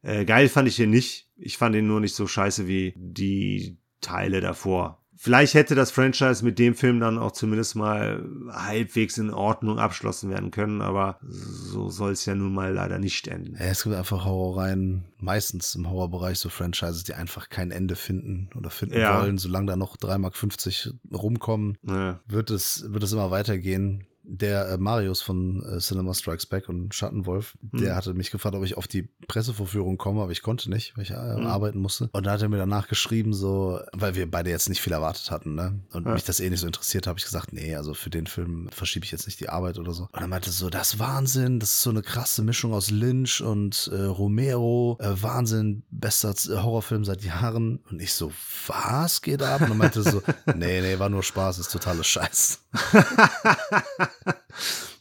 [SPEAKER 2] äh, geil fand ich ihn nicht. Ich fand ihn nur nicht so scheiße wie die Teile davor. Vielleicht hätte das Franchise mit dem Film dann auch zumindest mal halbwegs in Ordnung abschlossen werden können, aber so soll es ja nun mal leider nicht enden.
[SPEAKER 1] Ja, es gibt einfach Horrorreihen, meistens im Horrorbereich so Franchises, die einfach kein Ende finden oder finden ja. wollen. Solange da noch 3,50 Mark rumkommen, ja. wird, es, wird es immer weitergehen der äh, Marius von äh, Cinema Strikes Back und Schattenwolf, mhm. der hatte mich gefragt, ob ich auf die Pressevorführung komme, aber ich konnte nicht, weil ich äh, mhm. arbeiten musste. Und da hat er mir danach geschrieben, so, weil wir beide jetzt nicht viel erwartet hatten, ne? Und ja. mich das eh nicht so interessiert, habe ich gesagt, nee, also für den Film verschiebe ich jetzt nicht die Arbeit oder so. Und er meinte so, das ist Wahnsinn, das ist so eine krasse Mischung aus Lynch und äh, Romero, äh, Wahnsinn, bester äh, Horrorfilm seit Jahren. Und ich so, was geht ab? Und er meinte so, <laughs> nee, nee, war nur Spaß, ist totales Scheiß. <laughs>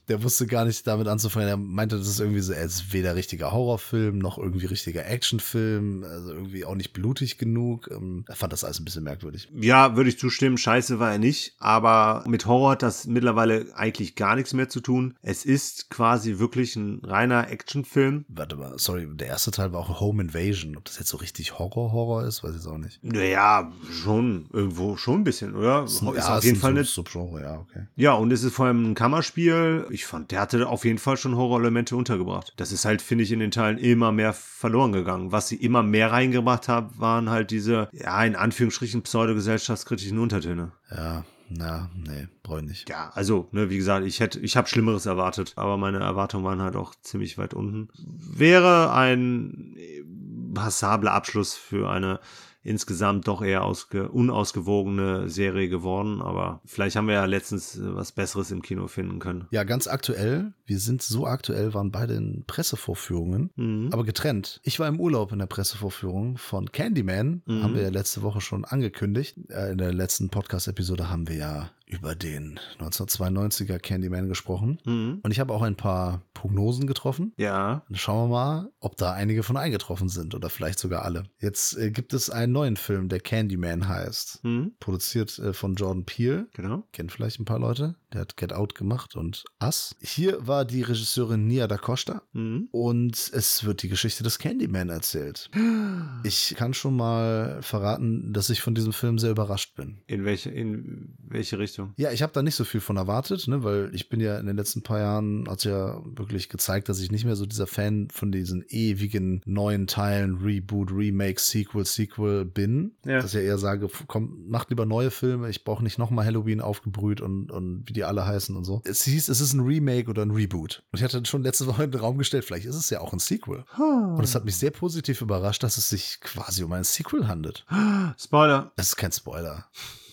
[SPEAKER 1] der wusste gar nicht damit anzufangen. Er meinte, das ist irgendwie so, er ist weder richtiger Horrorfilm noch irgendwie richtiger Actionfilm, also irgendwie auch nicht blutig genug. Ähm, er fand das alles ein bisschen merkwürdig.
[SPEAKER 2] Ja, würde ich zustimmen. Scheiße war er nicht, aber mit Horror hat das mittlerweile eigentlich gar nichts mehr zu tun. Es ist quasi wirklich ein reiner Actionfilm.
[SPEAKER 1] Warte mal, sorry, der erste Teil war auch Home Invasion. Ob das jetzt so richtig Horror-Horror ist, weiß ich jetzt auch nicht.
[SPEAKER 2] Naja, schon, irgendwo schon ein bisschen, oder?
[SPEAKER 1] Ist, ein, ist ja, auf jeden Fall nicht. Subgenre, ja, okay.
[SPEAKER 2] Ja, und es ist vor allem ein Kammerspiel ich fand, der hatte auf jeden Fall schon Horrorelemente untergebracht. Das ist halt, finde ich, in den Teilen immer mehr verloren gegangen. Was sie immer mehr reingebracht haben, waren halt diese, ja, in Anführungsstrichen pseudogesellschaftskritischen Untertöne.
[SPEAKER 1] Ja, na, nee, brauche ich nicht.
[SPEAKER 2] Ja, also, ne, wie gesagt, ich hätte, ich habe Schlimmeres erwartet, aber meine Erwartungen waren halt auch ziemlich weit unten. Wäre ein passabler Abschluss für eine insgesamt doch eher ausge unausgewogene Serie geworden. Aber vielleicht haben wir ja letztens äh, was Besseres im Kino finden können.
[SPEAKER 1] Ja, ganz aktuell. Wir sind so aktuell, waren beide in Pressevorführungen, mhm. aber getrennt. Ich war im Urlaub in der Pressevorführung von Candyman. Mhm. Haben wir ja letzte Woche schon angekündigt. Äh, in der letzten Podcast-Episode haben wir ja über den 1992er Candyman gesprochen. Mhm. Und ich habe auch ein paar Prognosen getroffen.
[SPEAKER 2] Ja.
[SPEAKER 1] Dann schauen wir mal, ob da einige von eingetroffen sind oder vielleicht sogar alle. Jetzt äh, gibt es einen neuen Film, der Candyman heißt. Mhm. Produziert äh, von Jordan Peele.
[SPEAKER 2] Genau.
[SPEAKER 1] Kennt vielleicht ein paar Leute. Der hat Get Out gemacht und Us. Hier war die Regisseurin Nia da Costa. Mhm. Und es wird die Geschichte des Candyman erzählt. <gasps> Ich kann schon mal verraten, dass ich von diesem Film sehr überrascht bin.
[SPEAKER 2] In welche, in welche Richtung?
[SPEAKER 1] Ja, ich habe da nicht so viel von erwartet, ne, weil ich bin ja in den letzten paar Jahren, hat ja wirklich gezeigt, dass ich nicht mehr so dieser Fan von diesen ewigen neuen Teilen, Reboot, Remake, Sequel, Sequel bin. Ja. Dass ich ja eher sage, komm, macht lieber neue Filme, ich brauche nicht nochmal Halloween aufgebrüht und, und wie die alle heißen und so. Es hieß, es ist ein Remake oder ein Reboot. Und ich hatte schon letzte Woche in den Raum gestellt, vielleicht ist es ja auch ein Sequel. Hm. Und es hat mich sehr positiv überrascht, dass es sich quasi um ein Sequel handelt.
[SPEAKER 2] Spoiler.
[SPEAKER 1] Das ist kein Spoiler.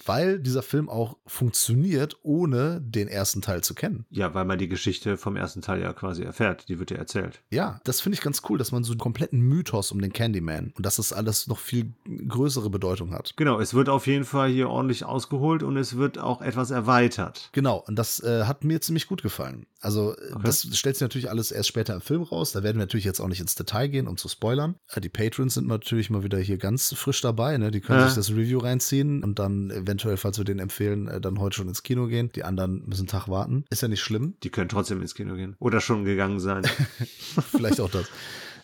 [SPEAKER 1] Weil dieser Film auch funktioniert, ohne den ersten Teil zu kennen.
[SPEAKER 2] Ja, weil man die Geschichte vom ersten Teil ja quasi erfährt. Die wird ja erzählt.
[SPEAKER 1] Ja, das finde ich ganz cool, dass man so einen kompletten Mythos um den Candyman und dass das alles noch viel größere Bedeutung hat.
[SPEAKER 2] Genau, es wird auf jeden Fall hier ordentlich ausgeholt und es wird auch etwas erweitert.
[SPEAKER 1] Genau, und das äh, hat mir ziemlich gut gefallen. Also, äh,
[SPEAKER 2] Okay.
[SPEAKER 1] das stellt sich natürlich alles erst später im Film raus. Da werden wir natürlich jetzt auch nicht ins Detail gehen, um zu spoilern. Äh, Die Patrons sind natürlich mal wieder hier ganz frisch dabei. Ne? Die können
[SPEAKER 2] Ja.
[SPEAKER 1] sich das Review reinziehen und dann eventuell, falls wir den empfehlen, äh, dann heute schon ins Kino gehen. Die anderen müssen einen Tag warten. Ist ja nicht schlimm.
[SPEAKER 2] Die können trotzdem ins Kino gehen. Oder schon gegangen sein. <laughs> <laughs>
[SPEAKER 1] Vielleicht auch das.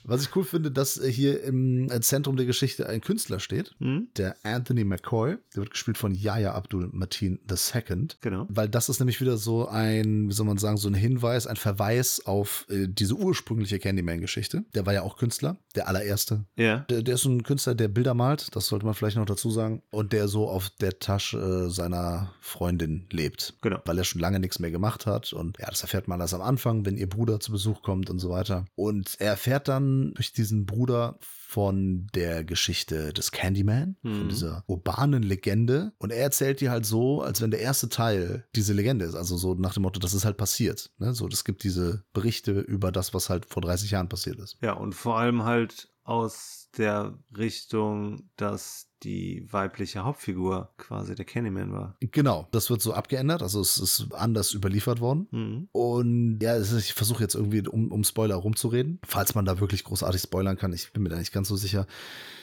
[SPEAKER 1] Was ich cool finde, dass äh, hier im äh, Zentrum der Geschichte ein Künstler steht,
[SPEAKER 2] Hm?
[SPEAKER 1] der Anthony McCoy. Der wird gespielt von Yahya Abdul Mateen II.
[SPEAKER 2] Genau.
[SPEAKER 1] Weil das ist nämlich wieder so ein, wie soll man sagen, so ein Hinweis, ein Verweis auf äh, diese ursprüngliche Candyman-Geschichte. Der war ja auch Künstler, der allererste.
[SPEAKER 2] Ja.
[SPEAKER 1] Der, der ist ein Künstler, der Bilder malt, das sollte man vielleicht noch dazu sagen. Und der so auf der Tasche äh, seiner Freundin lebt.
[SPEAKER 2] Genau.
[SPEAKER 1] Weil er schon lange nichts mehr gemacht hat. Und ja, das erfährt man alles am Anfang, wenn ihr Bruder zu Besuch kommt und so weiter. Und er erfährt dann durch diesen Bruder von der Geschichte des Candyman, von
[SPEAKER 2] Mhm.
[SPEAKER 1] dieser urbanen Legende. Und er erzählt die halt so, als wenn der erste Teil diese Legende ist. Also so nach dem Motto, das ist halt passiert. Ne? So, es gibt diese Berichte über das, was halt vor 30 Jahren passiert ist.
[SPEAKER 2] Ja, und vor allem halt aus der Richtung, dass die weibliche Hauptfigur quasi der Candyman war.
[SPEAKER 1] Genau, das wird so abgeändert. Also es ist anders überliefert worden.
[SPEAKER 2] Mhm.
[SPEAKER 1] Und ja, ich versuche jetzt irgendwie um, um Spoiler rumzureden. Falls man da wirklich großartig spoilern kann, ich bin mir da nicht ganz so sicher.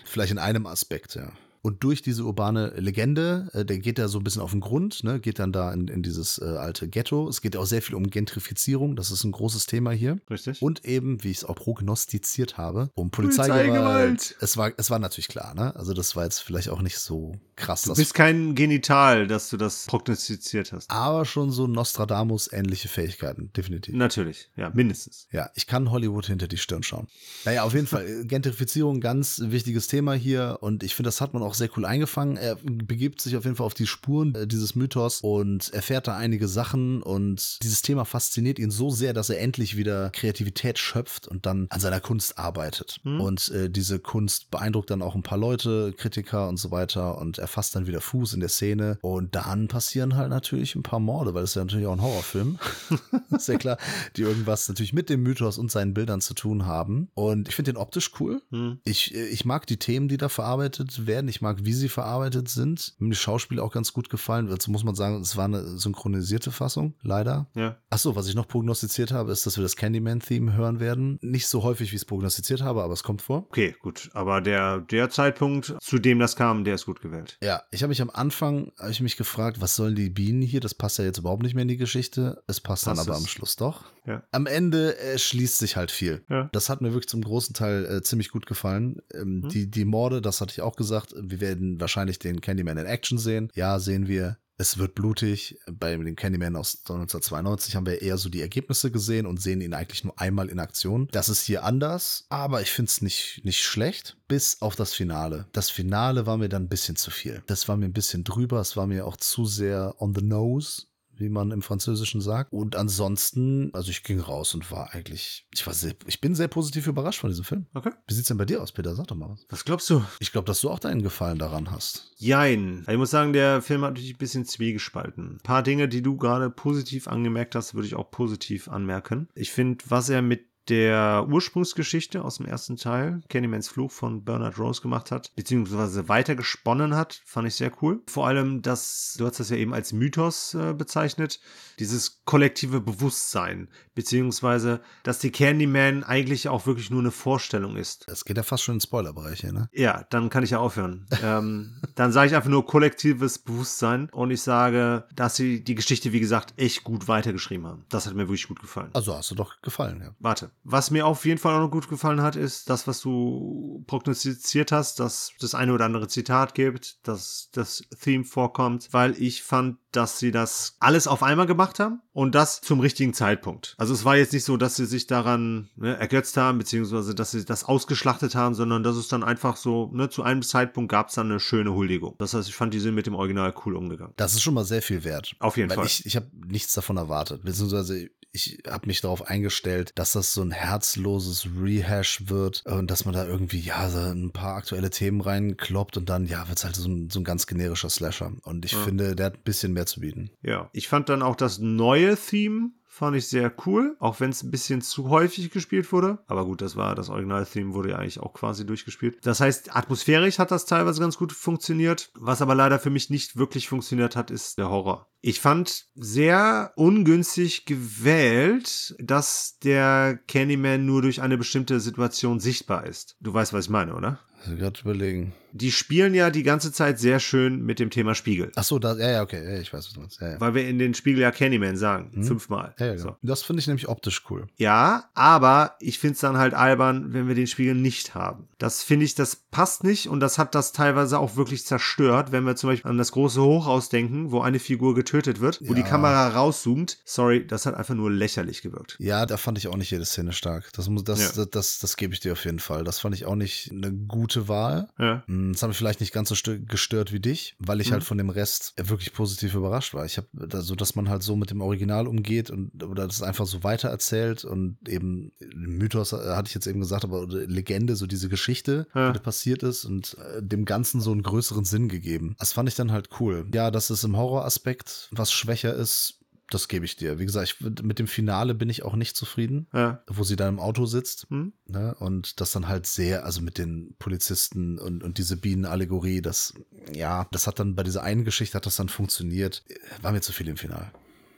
[SPEAKER 1] Vielleicht in einem Aspekt, ja. Und durch diese urbane Legende, äh, der geht da so ein bisschen auf den Grund, ne, geht dann da in, in dieses äh, alte Ghetto. Es geht auch sehr viel um Gentrifizierung, das ist ein großes Thema hier.
[SPEAKER 2] Richtig?
[SPEAKER 1] Und eben, wie ich es auch prognostiziert habe, um
[SPEAKER 2] Polizeigewalt.
[SPEAKER 1] Polizeigewalt. Es war, es war natürlich klar, ne? Also das war jetzt vielleicht auch nicht so krass.
[SPEAKER 2] du bist kein Genital, dass du das prognostiziert hast.
[SPEAKER 1] aber schon so Nostradamus-ähnliche Fähigkeiten, definitiv.
[SPEAKER 2] Natürlich, ja, mindestens.
[SPEAKER 1] Ja, ich kann Hollywood hinter die Stirn schauen. Naja, auf jeden Fall. äh, Gentrifizierung, ganz wichtiges Thema hier. Und ich finde, das hat man auch sehr cool eingefangen. Er begibt sich auf jeden Fall auf die Spuren äh, dieses Mythos und erfährt da einige Sachen. Und dieses Thema fasziniert ihn so sehr, dass er endlich wieder Kreativität schöpft und dann an seiner Kunst arbeitet.
[SPEAKER 2] Hm.
[SPEAKER 1] Und äh, diese Kunst beeindruckt dann auch ein paar Leute, Kritiker und so weiter. Und er fasst dann wieder Fuß in der Szene. Und dann passieren halt natürlich ein paar Morde, weil das ist ja natürlich auch ein Horrorfilm. <laughs> ist ja klar, die irgendwas natürlich mit dem Mythos und seinen Bildern zu tun haben. Und ich finde den optisch cool.
[SPEAKER 2] Hm.
[SPEAKER 1] Ich, äh, ich mag die Themen, die da verarbeitet werden. Ich mag, wie sie verarbeitet sind. Mir die Schauspieler auch ganz gut gefallen. Dazu muss man sagen, es war eine synchronisierte Fassung, leider.
[SPEAKER 2] Ja.
[SPEAKER 1] Achso, was ich noch prognostiziert habe, ist, dass wir das Candyman-Theme hören werden. Nicht so häufig, wie ich es prognostiziert habe, aber es kommt vor.
[SPEAKER 2] Okay, gut. Aber der, der Zeitpunkt, zu dem das kam, der ist gut gewählt.
[SPEAKER 1] Ja, ich habe mich am Anfang, habe ich mich gefragt, was sollen die Bienen hier? Das passt ja jetzt überhaupt nicht mehr in die Geschichte. Es passt dann
[SPEAKER 2] Passt
[SPEAKER 1] aber
[SPEAKER 2] es.
[SPEAKER 1] am Schluss doch.
[SPEAKER 2] Ja.
[SPEAKER 1] Am Ende äh, schließt sich halt viel.
[SPEAKER 2] Ja.
[SPEAKER 1] Das hat mir wirklich zum großen Teil äh, ziemlich gut gefallen. Ähm,
[SPEAKER 2] Mhm.
[SPEAKER 1] die, die Morde, das hatte ich auch gesagt. Wir werden wahrscheinlich den Candyman in Action sehen. Ja, sehen wir. Es wird blutig. Bei dem Candyman aus 1992 haben wir eher so die Ergebnisse gesehen und sehen ihn eigentlich nur einmal in Aktion. Das ist hier anders, aber ich finde es nicht, nicht schlecht, bis auf das Finale. Das Finale war mir dann ein bisschen zu viel. Das war mir ein bisschen drüber. Es war mir auch zu sehr on the nose wie man im Französischen sagt. Und ansonsten, also ich ging raus und war eigentlich, ich war sehr, ich bin sehr positiv überrascht von diesem Film.
[SPEAKER 2] Okay.
[SPEAKER 1] Wie sieht's denn bei dir aus, Peter? Sag doch mal was.
[SPEAKER 2] Was glaubst du?
[SPEAKER 1] Ich glaube, dass du auch deinen Gefallen daran hast.
[SPEAKER 2] Jein. Ich muss sagen, der Film hat natürlich ein bisschen zwiegespalten. Ein paar Dinge, die du gerade positiv angemerkt hast, würde ich auch positiv anmerken. Ich finde, was er mit der Ursprungsgeschichte aus dem ersten Teil, Candymans Fluch von Bernard Rose gemacht hat, beziehungsweise weiter gesponnen hat, fand ich sehr cool. Vor allem, dass, du hast das ja eben als Mythos äh, bezeichnet, dieses kollektive Bewusstsein, beziehungsweise, dass die Candyman eigentlich auch wirklich nur eine Vorstellung ist.
[SPEAKER 1] Es geht ja fast schon in Spoilerbereich hier, ne?
[SPEAKER 2] Ja, dann kann ich ja aufhören. ähm, dann sage ich einfach nur kollektives Bewusstsein und ich sage, dass sie die Geschichte, wie gesagt, echt gut weitergeschrieben haben. Das hat mir wirklich gut gefallen.
[SPEAKER 1] Also hast du doch gefallen, ja.
[SPEAKER 2] Warte, was mir auf jeden Fall auch noch gut gefallen hat, ist das, was du prognostiziert hast, dass das eine oder andere Zitat gibt, dass das Theme vorkommt, weil ich fand, dass sie das alles auf einmal gemacht haben und das zum richtigen Zeitpunkt. Also es war jetzt nicht so, dass sie sich daran ne, ergötzt haben, beziehungsweise dass sie das ausgeschlachtet haben, sondern dass es dann einfach so, ne, zu einem Zeitpunkt gab es dann eine schöne Huldigung. Das heißt, ich fand, die sind mit dem Original cool umgegangen.
[SPEAKER 1] Das ist schon mal sehr viel wert.
[SPEAKER 2] Auf jeden
[SPEAKER 1] Weil
[SPEAKER 2] Fall.
[SPEAKER 1] ich, ich habe nichts davon erwartet. Beziehungsweise ich habe mich darauf eingestellt, dass das so ein herzloses Rehash wird und dass man da irgendwie, ja, so ein paar aktuelle Themen reinkloppt und dann, ja, wird es halt so ein, so ein ganz generischer Slasher. Und ich
[SPEAKER 2] Ja.
[SPEAKER 1] finde, der hat ein bisschen mehr zu bieten.
[SPEAKER 2] Ja. Ich fand dann auch das neue Theme fand ich sehr cool, auch wenn es ein bisschen zu häufig gespielt wurde. Aber gut, das war das Original-Theme wurde ja eigentlich auch quasi durchgespielt. Das heißt, atmosphärisch hat das teilweise ganz gut funktioniert. Was aber leider für mich nicht wirklich funktioniert hat, ist der Horror. Ich fand sehr ungünstig gewählt, dass der Candyman nur durch eine bestimmte Situation sichtbar ist. Du weißt, was ich meine, oder?
[SPEAKER 1] Also gerade überlegen.
[SPEAKER 2] Die spielen ja die ganze Zeit sehr schön mit dem Thema Spiegel.
[SPEAKER 1] Ach so, da, ja, ja, okay, ich weiß, was du meinst. Ja, ja.
[SPEAKER 2] Weil wir in den Spiegel ja Candyman sagen.
[SPEAKER 1] Hm.
[SPEAKER 2] Fünfmal.
[SPEAKER 1] Ja, ja,
[SPEAKER 2] so.
[SPEAKER 1] genau. Das finde ich nämlich optisch cool.
[SPEAKER 2] ja, aber ich finde es dann halt albern, wenn wir den Spiegel nicht haben. Das finde ich, das passt nicht und das hat das teilweise auch wirklich zerstört, wenn wir zum Beispiel an das große Hochhaus denken, wo eine Figur getötet wird, wo die. Kamera rauszoomt. Sorry, das hat einfach nur lächerlich gewirkt.
[SPEAKER 1] Ja, da fand ich auch nicht jede Szene stark. Das, muss, das, das, das, das gebe ich dir auf jeden Fall. Das fand ich auch nicht eine gute Wahl.
[SPEAKER 2] Ja.
[SPEAKER 1] Mm, Das hat mich vielleicht nicht ganz so stö- gestört wie dich, weil ich
[SPEAKER 2] Mhm.
[SPEAKER 1] halt von dem Rest wirklich positiv überrascht war. Ich habe da so, dass man halt so mit dem Original umgeht und oder das einfach so weitererzählt und eben Mythos äh, hatte ich jetzt eben gesagt, aber oder Legende, so diese Geschichte,
[SPEAKER 2] Ja.
[SPEAKER 1] die passiert ist und äh, dem Ganzen so einen größeren Sinn gegeben. Das fand ich dann halt cool. Ja, dass es im Horroraspekt was schwächer ist, das gebe ich dir. Wie gesagt, ich, mit dem Finale bin ich auch nicht zufrieden,
[SPEAKER 2] Ja.
[SPEAKER 1] wo sie da im Auto sitzt.
[SPEAKER 2] Hm?
[SPEAKER 1] Ne? Und das dann halt sehr, also mit den Polizisten und, und diese Bienenallegorie, das, ja, das hat dann bei dieser einen Geschichte hat das dann funktioniert. War mir zu viel im Finale.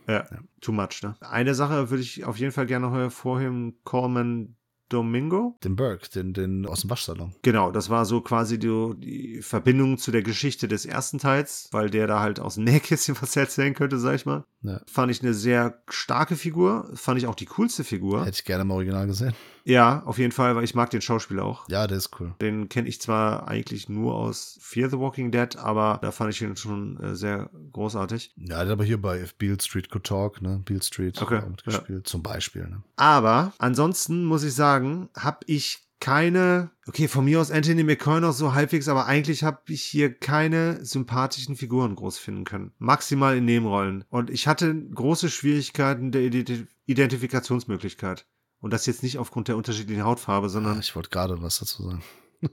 [SPEAKER 2] Ja, too much, ne? Eine Sache würde ich auf jeden Fall gerne noch hervorheben, Coleman Domingo.
[SPEAKER 1] Den Burke, den, den aus dem Waschsalon.
[SPEAKER 2] Genau, das war so quasi die, die Verbindung zu der Geschichte des ersten Teils, weil der da halt aus dem Nähkästchen <laughs> was erzählen könnte, sag ich mal.
[SPEAKER 1] Ja.
[SPEAKER 2] Fand ich eine sehr starke Figur, fand ich auch die coolste Figur.
[SPEAKER 1] Hätte ich gerne im Original gesehen.
[SPEAKER 2] Ja, auf jeden Fall, weil ich mag den Schauspieler auch.
[SPEAKER 1] Ja, der ist cool.
[SPEAKER 2] Den kenne ich zwar eigentlich nur aus Fear the Walking Dead, aber da fand ich ihn schon äh, sehr großartig.
[SPEAKER 1] Ja, der hat aber hier bei If Beale Street Could Talk, ne? Beale Street
[SPEAKER 2] Okay,
[SPEAKER 1] auch mitgespielt, zum Beispiel. Ne?
[SPEAKER 2] Aber ansonsten muss ich sagen, habe ich keine, okay, von mir aus Anthony McCoy noch so halbwegs, aber eigentlich habe ich hier keine sympathischen Figuren groß finden können. Maximal in Nebenrollen. Und ich hatte große Schwierigkeiten der Ident Identifikationsmöglichkeit. Und das jetzt nicht aufgrund der unterschiedlichen Hautfarbe,
[SPEAKER 1] Ah,
[SPEAKER 2] sondern
[SPEAKER 1] ich wollte gerade was dazu sagen.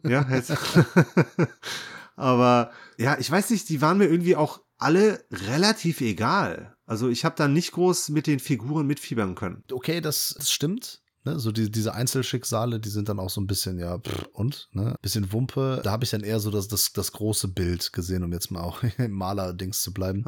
[SPEAKER 2] ja, jetzt. <laughs> Aber ja, ich weiß nicht, die waren mir irgendwie auch alle relativ egal. Also ich habe da nicht groß mit den Figuren mitfiebern können.
[SPEAKER 1] Okay, das, das stimmt. Ne, so die, diese Einzelschicksale, die sind dann auch so ein bisschen, ja, pff, und, ne? Bisschen Wumpe. Da habe ich dann eher so das, das, das große Bild gesehen, um jetzt mal auch <laughs> im Maler-Dings zu bleiben.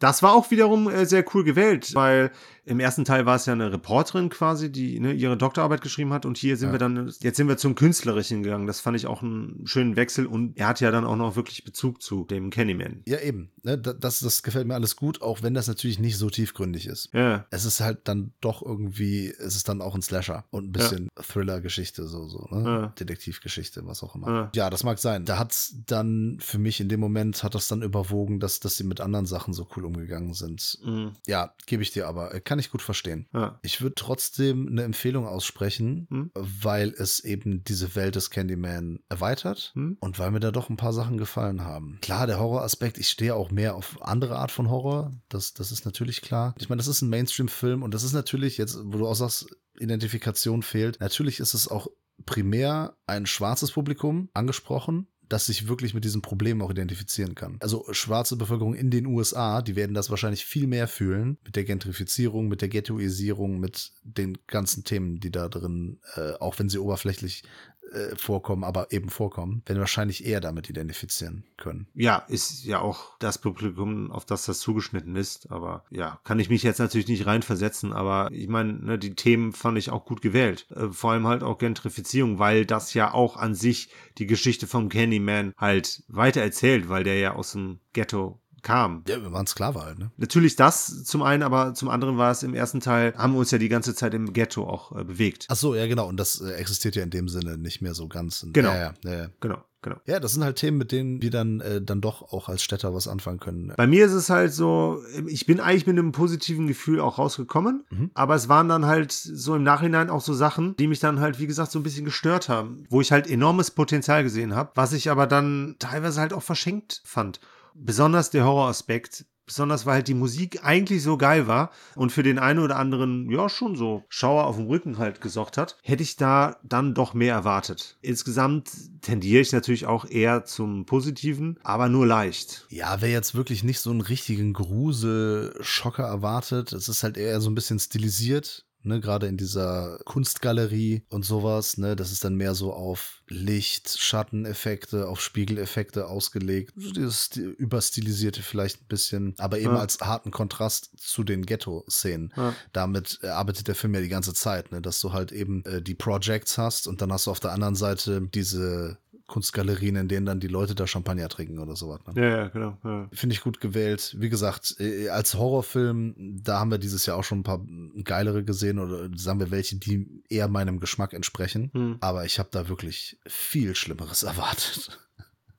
[SPEAKER 2] Das war auch wiederum äh, sehr cool gewählt, weil im ersten Teil war es ja eine Reporterin quasi, die ne, ihre Doktorarbeit geschrieben hat und hier sind
[SPEAKER 1] Ja.
[SPEAKER 2] wir dann, jetzt sind wir zum Künstlerischen gegangen. Das fand ich auch einen schönen Wechsel und er hat ja dann auch noch wirklich Bezug zu dem Candyman.
[SPEAKER 1] Ja, eben. Ne, da- das, das gefällt mir alles gut, auch wenn das natürlich nicht so tiefgründig ist.
[SPEAKER 2] Ja,
[SPEAKER 1] Es ist halt dann doch irgendwie, es ist dann auch ein Slasher und ein bisschen Thriller-Geschichte, so, so, ne?
[SPEAKER 2] Ja.
[SPEAKER 1] Detektivgeschichte, was auch immer.
[SPEAKER 2] Ja.
[SPEAKER 1] Ja, das mag sein. Da hat's dann für mich in dem Moment, hat das dann überwogen, dass, dass sie mit anderen Sachen so cool umgegangen sind.
[SPEAKER 2] mhm.
[SPEAKER 1] Ja, gebe ich dir aber. Äh, Kann ich gut verstehen.
[SPEAKER 2] ja.
[SPEAKER 1] Ich würde trotzdem eine Empfehlung aussprechen,
[SPEAKER 2] Hm?
[SPEAKER 1] weil es eben diese Welt des Candyman erweitert
[SPEAKER 2] Hm?
[SPEAKER 1] und weil mir da doch ein paar Sachen gefallen haben. Klar, der Horroraspekt, ich stehe auch mehr auf andere Art von Horror. Das, das ist natürlich klar. Ich meine, das ist ein Mainstream-Film und das ist natürlich, jetzt, wo du auch sagst, Identifikation fehlt, natürlich ist es auch primär ein schwarzes Publikum angesprochen das sich wirklich mit diesem Problem auch identifizieren kann. Also schwarze Bevölkerung in den USA, die werden das wahrscheinlich viel mehr fühlen mit der Gentrifizierung, mit der Ghettoisierung, mit den ganzen Themen, die da drin, äh, auch wenn sie oberflächlich äh, vorkommen, aber eben vorkommen, werden wahrscheinlich eher damit identifizieren können.
[SPEAKER 2] Ja, ist ja auch das Publikum, auf das das zugeschnitten ist. Aber ja, kann ich mich jetzt natürlich nicht reinversetzen. Aber ich meine, ne, die Themen fand ich auch gut gewählt. Äh, vor allem halt auch Gentrifizierung, weil das ja auch an sich die Geschichte vom Candyman halt weiter erzählt, weil der ja aus dem Ghetto kam.
[SPEAKER 1] Ja, wir waren Sklave halt, ne?
[SPEAKER 2] Natürlich das zum einen, aber zum anderen war es im ersten Teil, haben wir uns ja die ganze Zeit im Ghetto auch äh, bewegt.
[SPEAKER 1] Ach so, ja, genau. Und das äh, existiert ja in dem Sinne nicht mehr so ganz.
[SPEAKER 2] Genau.
[SPEAKER 1] Ja, ja, ja, ja.
[SPEAKER 2] Genau, genau.
[SPEAKER 1] ja, das sind halt Themen, mit denen wir dann, äh, dann doch auch als Städter was anfangen können.
[SPEAKER 2] Bei mir ist es halt so, ich bin eigentlich mit einem positiven Gefühl auch rausgekommen,
[SPEAKER 1] Mhm.
[SPEAKER 2] aber es waren dann halt so im Nachhinein auch so Sachen, die mich dann halt, wie gesagt, so ein bisschen gestört haben, wo ich halt enormes Potenzial gesehen habe, was ich aber dann teilweise halt auch verschenkt fand. Besonders der Horroraspekt besonders weil halt die Musik eigentlich so geil war und für den einen oder anderen ja schon so Schauer auf dem Rücken halt gesorgt hat, hätte ich da dann doch mehr erwartet. Insgesamt tendiere ich natürlich auch eher zum Positiven, aber nur leicht.
[SPEAKER 1] Ja, wer jetzt wirklich nicht so einen richtigen Grusel-Schocker erwartet, es ist halt eher so ein bisschen stilisiert ne, gerade in dieser Kunstgalerie und sowas, ne, das ist dann mehr so auf Licht, Schatteneffekte, auf Spiegeleffekte ausgelegt. Dieses überstilisierte vielleicht ein bisschen, aber eben ja. als harten Kontrast zu den Ghetto-Szenen. Ja. Damit arbeitet der Film ja die ganze Zeit, ne, dass du halt eben äh, die Projects hast und dann hast du auf der anderen Seite diese Kunstgalerien, in denen dann die Leute da Champagner trinken oder sowas.
[SPEAKER 2] Ne? Ja, ja, genau. Ja.
[SPEAKER 1] Finde ich gut gewählt. Wie gesagt, äh, als Horrorfilm, da haben wir dieses Jahr auch schon ein paar geilere gesehen oder sagen wir welche, die eher meinem Geschmack entsprechen. Hm. Aber ich habe da wirklich viel Schlimmeres <laughs> erwartet.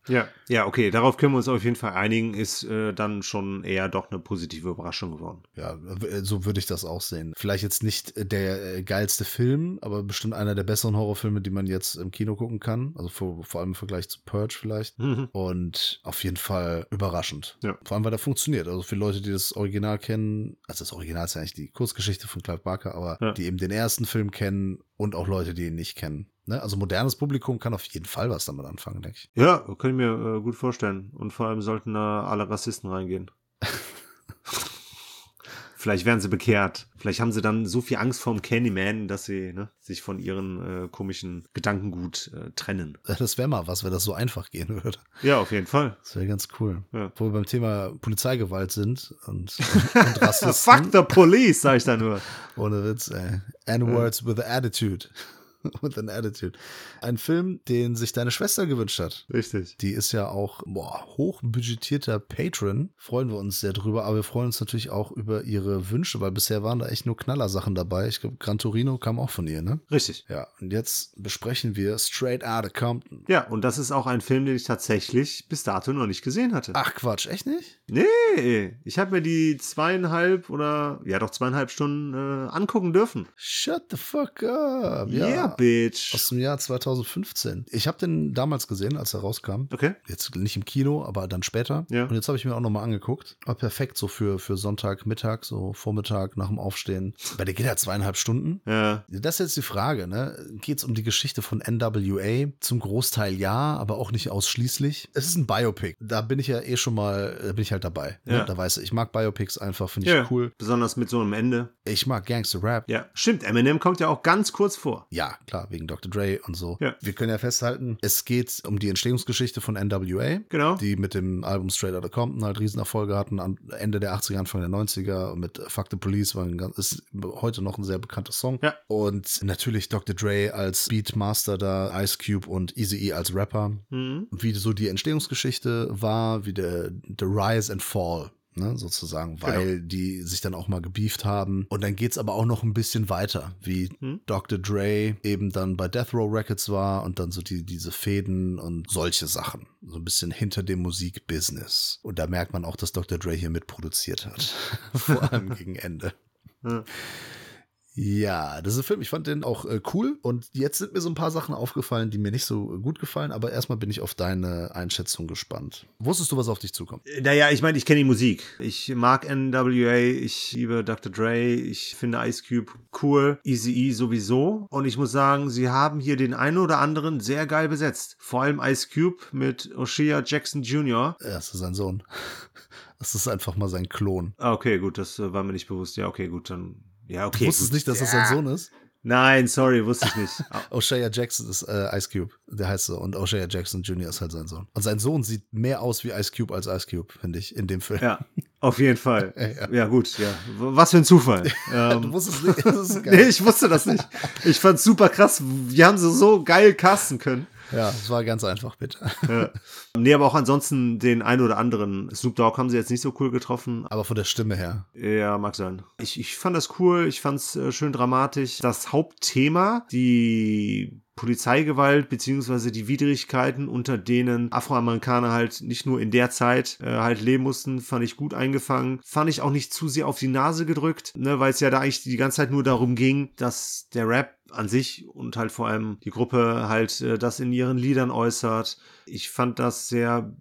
[SPEAKER 2] Ja, ja, okay, darauf können wir uns auf jeden Fall einigen, ist äh, dann schon eher doch eine positive Überraschung geworden.
[SPEAKER 1] Ja, so würde ich das auch sehen. Vielleicht jetzt nicht der äh, geilste Film, aber bestimmt einer der besseren Horrorfilme, die man jetzt im Kino gucken kann. Also vor, vor allem im Vergleich zu Purge vielleicht. Mhm. Und auf jeden Fall überraschend. Ja. Vor allem, weil der funktioniert. Also für Leute, die das Original kennen, also das Original ist ja eigentlich die Kurzgeschichte von Clive Barker, aber ja. die eben den ersten Film kennen und auch Leute, die ihn nicht kennen. Ne? Also modernes Publikum kann auf jeden Fall was damit anfangen, denke ich.
[SPEAKER 2] Ja, kann ich mir äh, gut vorstellen. Und vor allem sollten da alle Rassisten reingehen. <laughs> Vielleicht werden sie bekehrt. Vielleicht haben sie dann so viel Angst vorm Candyman, dass sie ne, sich von ihren äh, komischen Gedankengut äh, trennen.
[SPEAKER 1] Das wäre mal was, wenn das so einfach gehen würde.
[SPEAKER 2] Ja, auf jeden Fall.
[SPEAKER 1] Das wäre ganz cool. Ja. Wo wir beim Thema Polizeigewalt sind und, <laughs> und Rassisten.
[SPEAKER 2] Fuck the police, sag ich da nur.
[SPEAKER 1] Ohne Witz, ey. N-words with attitude. <laughs> with an Attitude. Ein Film, den sich deine Schwester gewünscht hat.
[SPEAKER 2] Richtig.
[SPEAKER 1] Die ist ja auch boah, hochbudgetierter Patron. Freuen wir uns sehr drüber, aber wir freuen uns natürlich auch über ihre Wünsche, weil bisher waren da echt nur Knallersachen dabei. Ich glaube, Gran Torino kam auch von ihr, ne?
[SPEAKER 2] Richtig.
[SPEAKER 1] Ja, und jetzt besprechen wir Straight Outta Compton.
[SPEAKER 2] Ja, und das ist auch ein Film, den ich tatsächlich bis dato noch nicht gesehen hatte.
[SPEAKER 1] Ach Quatsch, echt nicht?
[SPEAKER 2] Nee, ich habe mir die zweieinhalb oder ja doch zweieinhalb Stunden äh, angucken dürfen.
[SPEAKER 1] Shut the fuck up. Ja,
[SPEAKER 2] yeah, bitch.
[SPEAKER 1] Aus dem Jahr 2015. Ich habe den damals gesehen, als er rauskam.
[SPEAKER 2] Okay.
[SPEAKER 1] Jetzt nicht im Kino, aber dann später.
[SPEAKER 2] Ja.
[SPEAKER 1] Und jetzt habe ich mir auch nochmal angeguckt. War perfekt so für, für Sonntagmittag, so Vormittag nach dem Aufstehen. Weil der geht ja zweieinhalb Stunden.
[SPEAKER 2] Ja.
[SPEAKER 1] Das ist jetzt die Frage, ne? Geht es um die Geschichte von NWA? Zum Großteil ja, aber auch nicht ausschließlich. Es ist ein Biopic. Da bin ich ja eh schon mal, da bin ich halt dabei. Ne? Ja. Da weiß ich, ich mag Biopics einfach, finde ich
[SPEAKER 2] ja.
[SPEAKER 1] cool.
[SPEAKER 2] Besonders mit so einem Ende.
[SPEAKER 1] Ich mag Gangster Rap.
[SPEAKER 2] Ja, stimmt. Eminem kommt ja auch ganz kurz vor.
[SPEAKER 1] Ja, klar, wegen Dr. Dre und so.
[SPEAKER 2] Ja.
[SPEAKER 1] Wir können ja festhalten, es geht um die Entstehungsgeschichte von NWA.
[SPEAKER 2] Genau.
[SPEAKER 1] Die mit dem Album Straight Outta Compton halt Riesenerfolge hatten, am Ende der 80er, Anfang der 90er. Mit Fuck the Police war ein, ist heute noch ein sehr bekannter Song.
[SPEAKER 2] Ja.
[SPEAKER 1] Und natürlich Dr. Dre als Beatmaster da, Ice Cube und Eazy-E als Rapper.
[SPEAKER 2] Mhm.
[SPEAKER 1] Wie so die Entstehungsgeschichte war, wie der, der Rise and Fall ne, sozusagen, genau. weil genau. die sich dann auch mal gebieft haben. Und dann geht's aber auch noch ein bisschen weiter, wie hm? Dr. Dre eben dann bei Death Row Records war und dann so die, diese Fäden und solche Sachen. So ein bisschen hinter dem Musikbusiness. Und da merkt man auch, dass Dr. Dre hier mitproduziert hat. <laughs> Vor allem gegen Ende.
[SPEAKER 2] Ja.
[SPEAKER 1] Ja, das ist ein Film. Ich fand den auch äh, cool. Und jetzt sind mir so ein paar Sachen aufgefallen, die mir nicht so gut gefallen. Aber erstmal bin ich auf deine Einschätzung gespannt. Wusstest du, was auf dich zukommt?
[SPEAKER 2] Äh, naja, ich meine, ich kenne die Musik. Ich mag NWA, ich liebe Dr. Dre, ich finde Ice Cube cool, Easy E sowieso. Und ich muss sagen, sie haben hier den einen oder anderen sehr geil besetzt. Vor allem Ice Cube mit O'Shea Jackson Jr.
[SPEAKER 1] Ja, das ist sein Sohn. <laughs> Das ist einfach mal sein Klon.
[SPEAKER 2] Ah, okay, gut, das äh, war mir nicht bewusst. Ja, okay, gut, dann ja, okay.
[SPEAKER 1] Du wusstest gut. nicht, dass das sein Sohn ist?
[SPEAKER 2] Nein, sorry, wusste ich nicht. <laughs>
[SPEAKER 1] O'Shea Jackson ist äh, Ice Cube, der heißt so. Und O'Shea Jackson Jr. ist halt sein Sohn. Und sein Sohn sieht mehr aus wie Ice Cube als Ice Cube, finde ich, in dem Film.
[SPEAKER 2] Ja, auf jeden Fall. <laughs> ja, ja. ja, gut, ja. Was für ein Zufall. <laughs>
[SPEAKER 1] ähm, du wusstest nicht. Das ist
[SPEAKER 2] geil. nee, ich wusste das nicht. Ich fand's super krass. Wir haben sie so geil casten können.
[SPEAKER 1] Ja, es war ganz einfach, bitte.
[SPEAKER 2] Ja. Nee, aber auch ansonsten den ein oder anderen Snoop Dogg haben sie jetzt nicht so cool getroffen.
[SPEAKER 1] Aber von der Stimme her.
[SPEAKER 2] Ja, mag sein. Ich, ich fand das cool, ich fand es äh, schön dramatisch. Das Hauptthema, die Polizeigewalt beziehungsweise die Widrigkeiten, unter denen Afroamerikaner halt nicht nur in der Zeit äh, halt leben mussten, fand ich gut eingefangen. Fand ich auch nicht zu sehr auf die Nase gedrückt, ne, weil es ja da eigentlich die ganze Zeit nur darum ging, dass der Rap an sich und halt vor allem die Gruppe halt äh, das in ihren Liedern äußert. Ich fand das sehr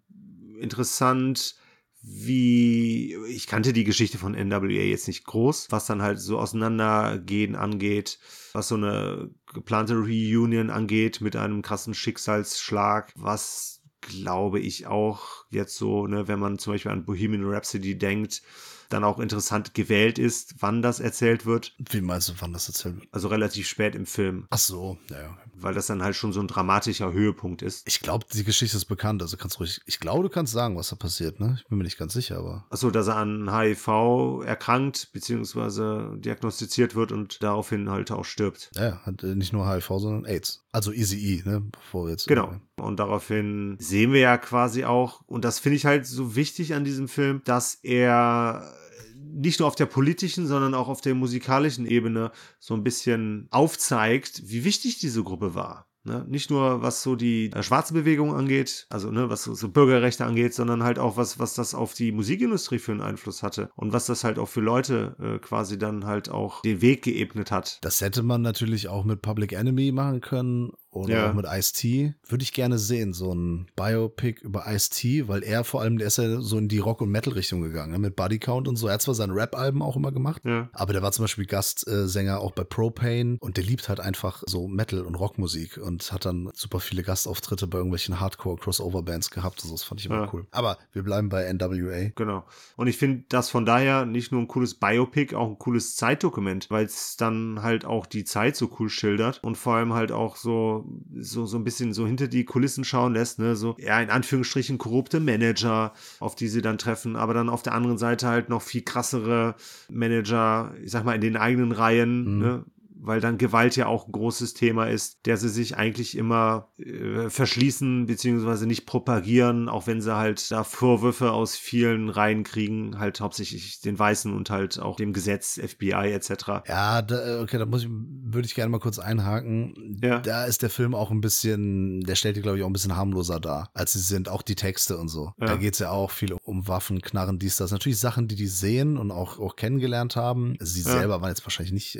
[SPEAKER 2] interessant, wie, ich kannte die Geschichte von NWA jetzt nicht groß, was dann halt so auseinandergehen angeht, was so eine geplante Reunion angeht mit einem krassen Schicksalsschlag, was glaube ich auch jetzt so, ne, wenn man zum Beispiel an Bohemian Rhapsody denkt, dann auch interessant gewählt ist, wann das erzählt wird.
[SPEAKER 1] Wie meinst du, wann das erzählt wird?
[SPEAKER 2] Also relativ spät im Film.
[SPEAKER 1] Ach so, ja.
[SPEAKER 2] Weil das dann halt schon so ein dramatischer Höhepunkt ist.
[SPEAKER 1] Ich glaube, die Geschichte ist bekannt, also kannst ruhig, ich glaube, du kannst sagen, was da passiert, ne? Ich bin mir nicht ganz sicher, aber.
[SPEAKER 2] Achso, dass er an HIV erkrankt, beziehungsweise diagnostiziert wird und daraufhin halt auch stirbt.
[SPEAKER 1] Ja, hat äh, nicht nur HIV, sondern AIDS. Also Easy E, ne? Bevor jetzt.
[SPEAKER 2] Genau. Und daraufhin sehen wir ja quasi auch, und das finde ich halt so wichtig an diesem Film, dass er nicht nur auf der politischen, sondern auch auf der musikalischen Ebene so ein bisschen aufzeigt, wie wichtig diese Gruppe war. Ne? Nicht nur was so die äh, schwarze Bewegung angeht, also ne, was so, so, Bürgerrechte angeht, sondern halt auch was, was das auf die Musikindustrie für einen Einfluss hatte und was das halt auch für Leute äh, quasi dann halt auch den Weg geebnet hat.
[SPEAKER 1] Das hätte man natürlich auch mit Public Enemy machen können oder ja. auch mit Ice-T. Würde ich gerne sehen, so ein Biopic über Ice-T, weil er vor allem, der ist ja so in die Rock- und Metal-Richtung gegangen, ne? mit Body Count und so. Er hat zwar seine Rap-Alben auch immer gemacht, ja. aber der war zum Beispiel Gastsänger auch bei Propane und der liebt halt einfach so Metal- und Rockmusik und hat dann super viele Gastauftritte bei irgendwelchen Hardcore-Crossover-Bands gehabt. Also das fand ich immer ja. cool. Aber wir bleiben bei NWA.
[SPEAKER 2] Genau. Und ich finde das von daher nicht nur ein cooles Biopic, auch ein cooles Zeitdokument, weil es dann halt auch die Zeit so cool schildert und vor allem halt auch so so, so, ein bisschen so hinter die Kulissen schauen lässt, ne, so, ja, in Anführungsstrichen korrupte Manager, auf die sie dann treffen, aber dann auf der anderen Seite halt noch viel krassere Manager, ich sag mal, in den eigenen Reihen, mhm. ne, weil dann Gewalt ja auch ein großes Thema ist, der sie sich eigentlich immer äh, verschließen beziehungsweise nicht propagieren, auch wenn sie halt da Vorwürfe aus vielen Reihen kriegen, halt hauptsächlich den Weißen und halt auch dem Gesetz, FBI etc.
[SPEAKER 1] Ja, da, okay, da muss ich, würde ich gerne mal kurz einhaken. Ja. Da ist der Film auch ein bisschen, der stellt die, glaube ich, auch ein bisschen harmloser dar, als sie sind, auch die Texte und so. Ja. Da geht es ja auch viel um Waffen, Knarren, dies, das. Natürlich Sachen, die die sehen und auch, auch kennengelernt haben. Sie ja. selber waren jetzt wahrscheinlich nicht,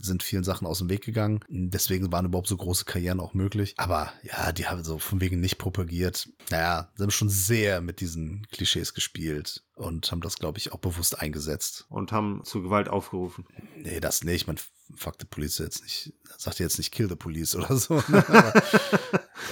[SPEAKER 1] sind viel vielen Sachen aus dem Weg gegangen. Deswegen waren überhaupt so große Karrieren auch möglich. Aber ja, die haben so von wegen nicht propagiert. Naja, sie haben schon sehr mit diesen Klischees gespielt und haben das, glaube ich, auch bewusst eingesetzt.
[SPEAKER 2] Und haben zu Gewalt aufgerufen.
[SPEAKER 1] Nee, das nicht. Man fuck the police jetzt nicht, sagt jetzt nicht kill the police oder so. Ne? <laughs> Aber,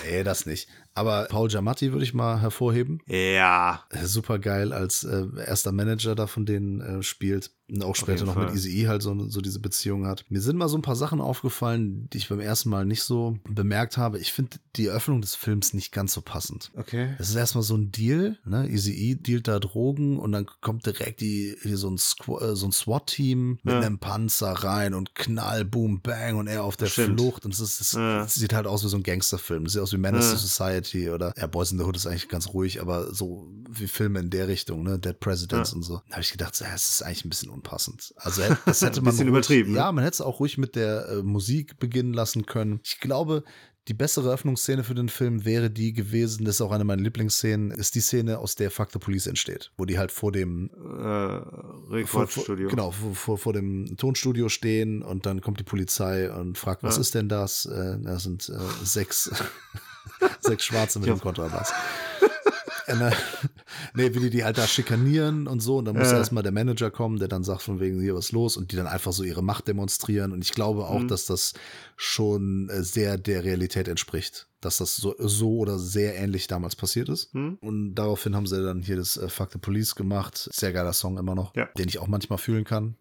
[SPEAKER 1] nee, das nicht. Aber Paul Giamatti würde ich mal hervorheben.
[SPEAKER 2] Ja.
[SPEAKER 1] Super geil als äh, erster Manager da von denen äh, spielt. Und auch später noch Fall. mit Easy E halt so, so diese Beziehung hat. Mir sind mal so ein paar Sachen aufgefallen, die ich beim ersten Mal nicht so bemerkt habe. Ich finde die Eröffnung des Films nicht ganz so passend.
[SPEAKER 2] Okay.
[SPEAKER 1] Es ist erstmal so ein Deal, ne? Easy E dealt da Drogen und dann kommt direkt die, hier so ein, äh, so ein SWAT-Team mit ja. einem Panzer rein und Knall, Boom, Bang und er auf der Stimmt. Flucht. Und es, ist, es ja. sieht halt aus wie so ein Gangsterfilm. Es sieht aus wie Menace ja. to Society oder ja, Boys in the Hood ist eigentlich ganz ruhig, aber so wie Filme in der Richtung, ne? Dead Presidents und so. Da habe ich gedacht, ja, es ist eigentlich ein bisschen unpassend. Also das hätte <laughs> man.
[SPEAKER 2] ein bisschen ruhig, übertrieben.
[SPEAKER 1] Ne? Ja, man hätte es auch ruhig mit der äh, Musik beginnen lassen können. Ich glaube, die bessere Öffnungsszene für den Film wäre die gewesen, das ist auch eine meiner Lieblingsszenen, ist die Szene, aus der Fuck the Police entsteht, wo die halt vor dem
[SPEAKER 2] äh, Rekordstudio.
[SPEAKER 1] Genau, vor, vor, dem Tonstudio stehen und dann kommt die Polizei und fragt, was ja. ist denn das? Äh, das sind äh, sechs, <laughs> sechs Schwarze mit dem Kontrabass. <laughs> äh, <laughs> nee, wie die die halt da schikanieren und so. Und dann muss ja. erstmal der Manager kommen, der dann sagt von wegen hier was los und die dann einfach so ihre Macht demonstrieren. Und ich glaube auch, mhm. dass das schon äh, sehr der Realität entspricht. Dass das so, so oder sehr ähnlich damals passiert ist. Mhm. Und daraufhin haben sie dann hier das äh, Fuck the Police gemacht. Sehr geiler Song immer noch, ja. den ich auch manchmal fühlen kann.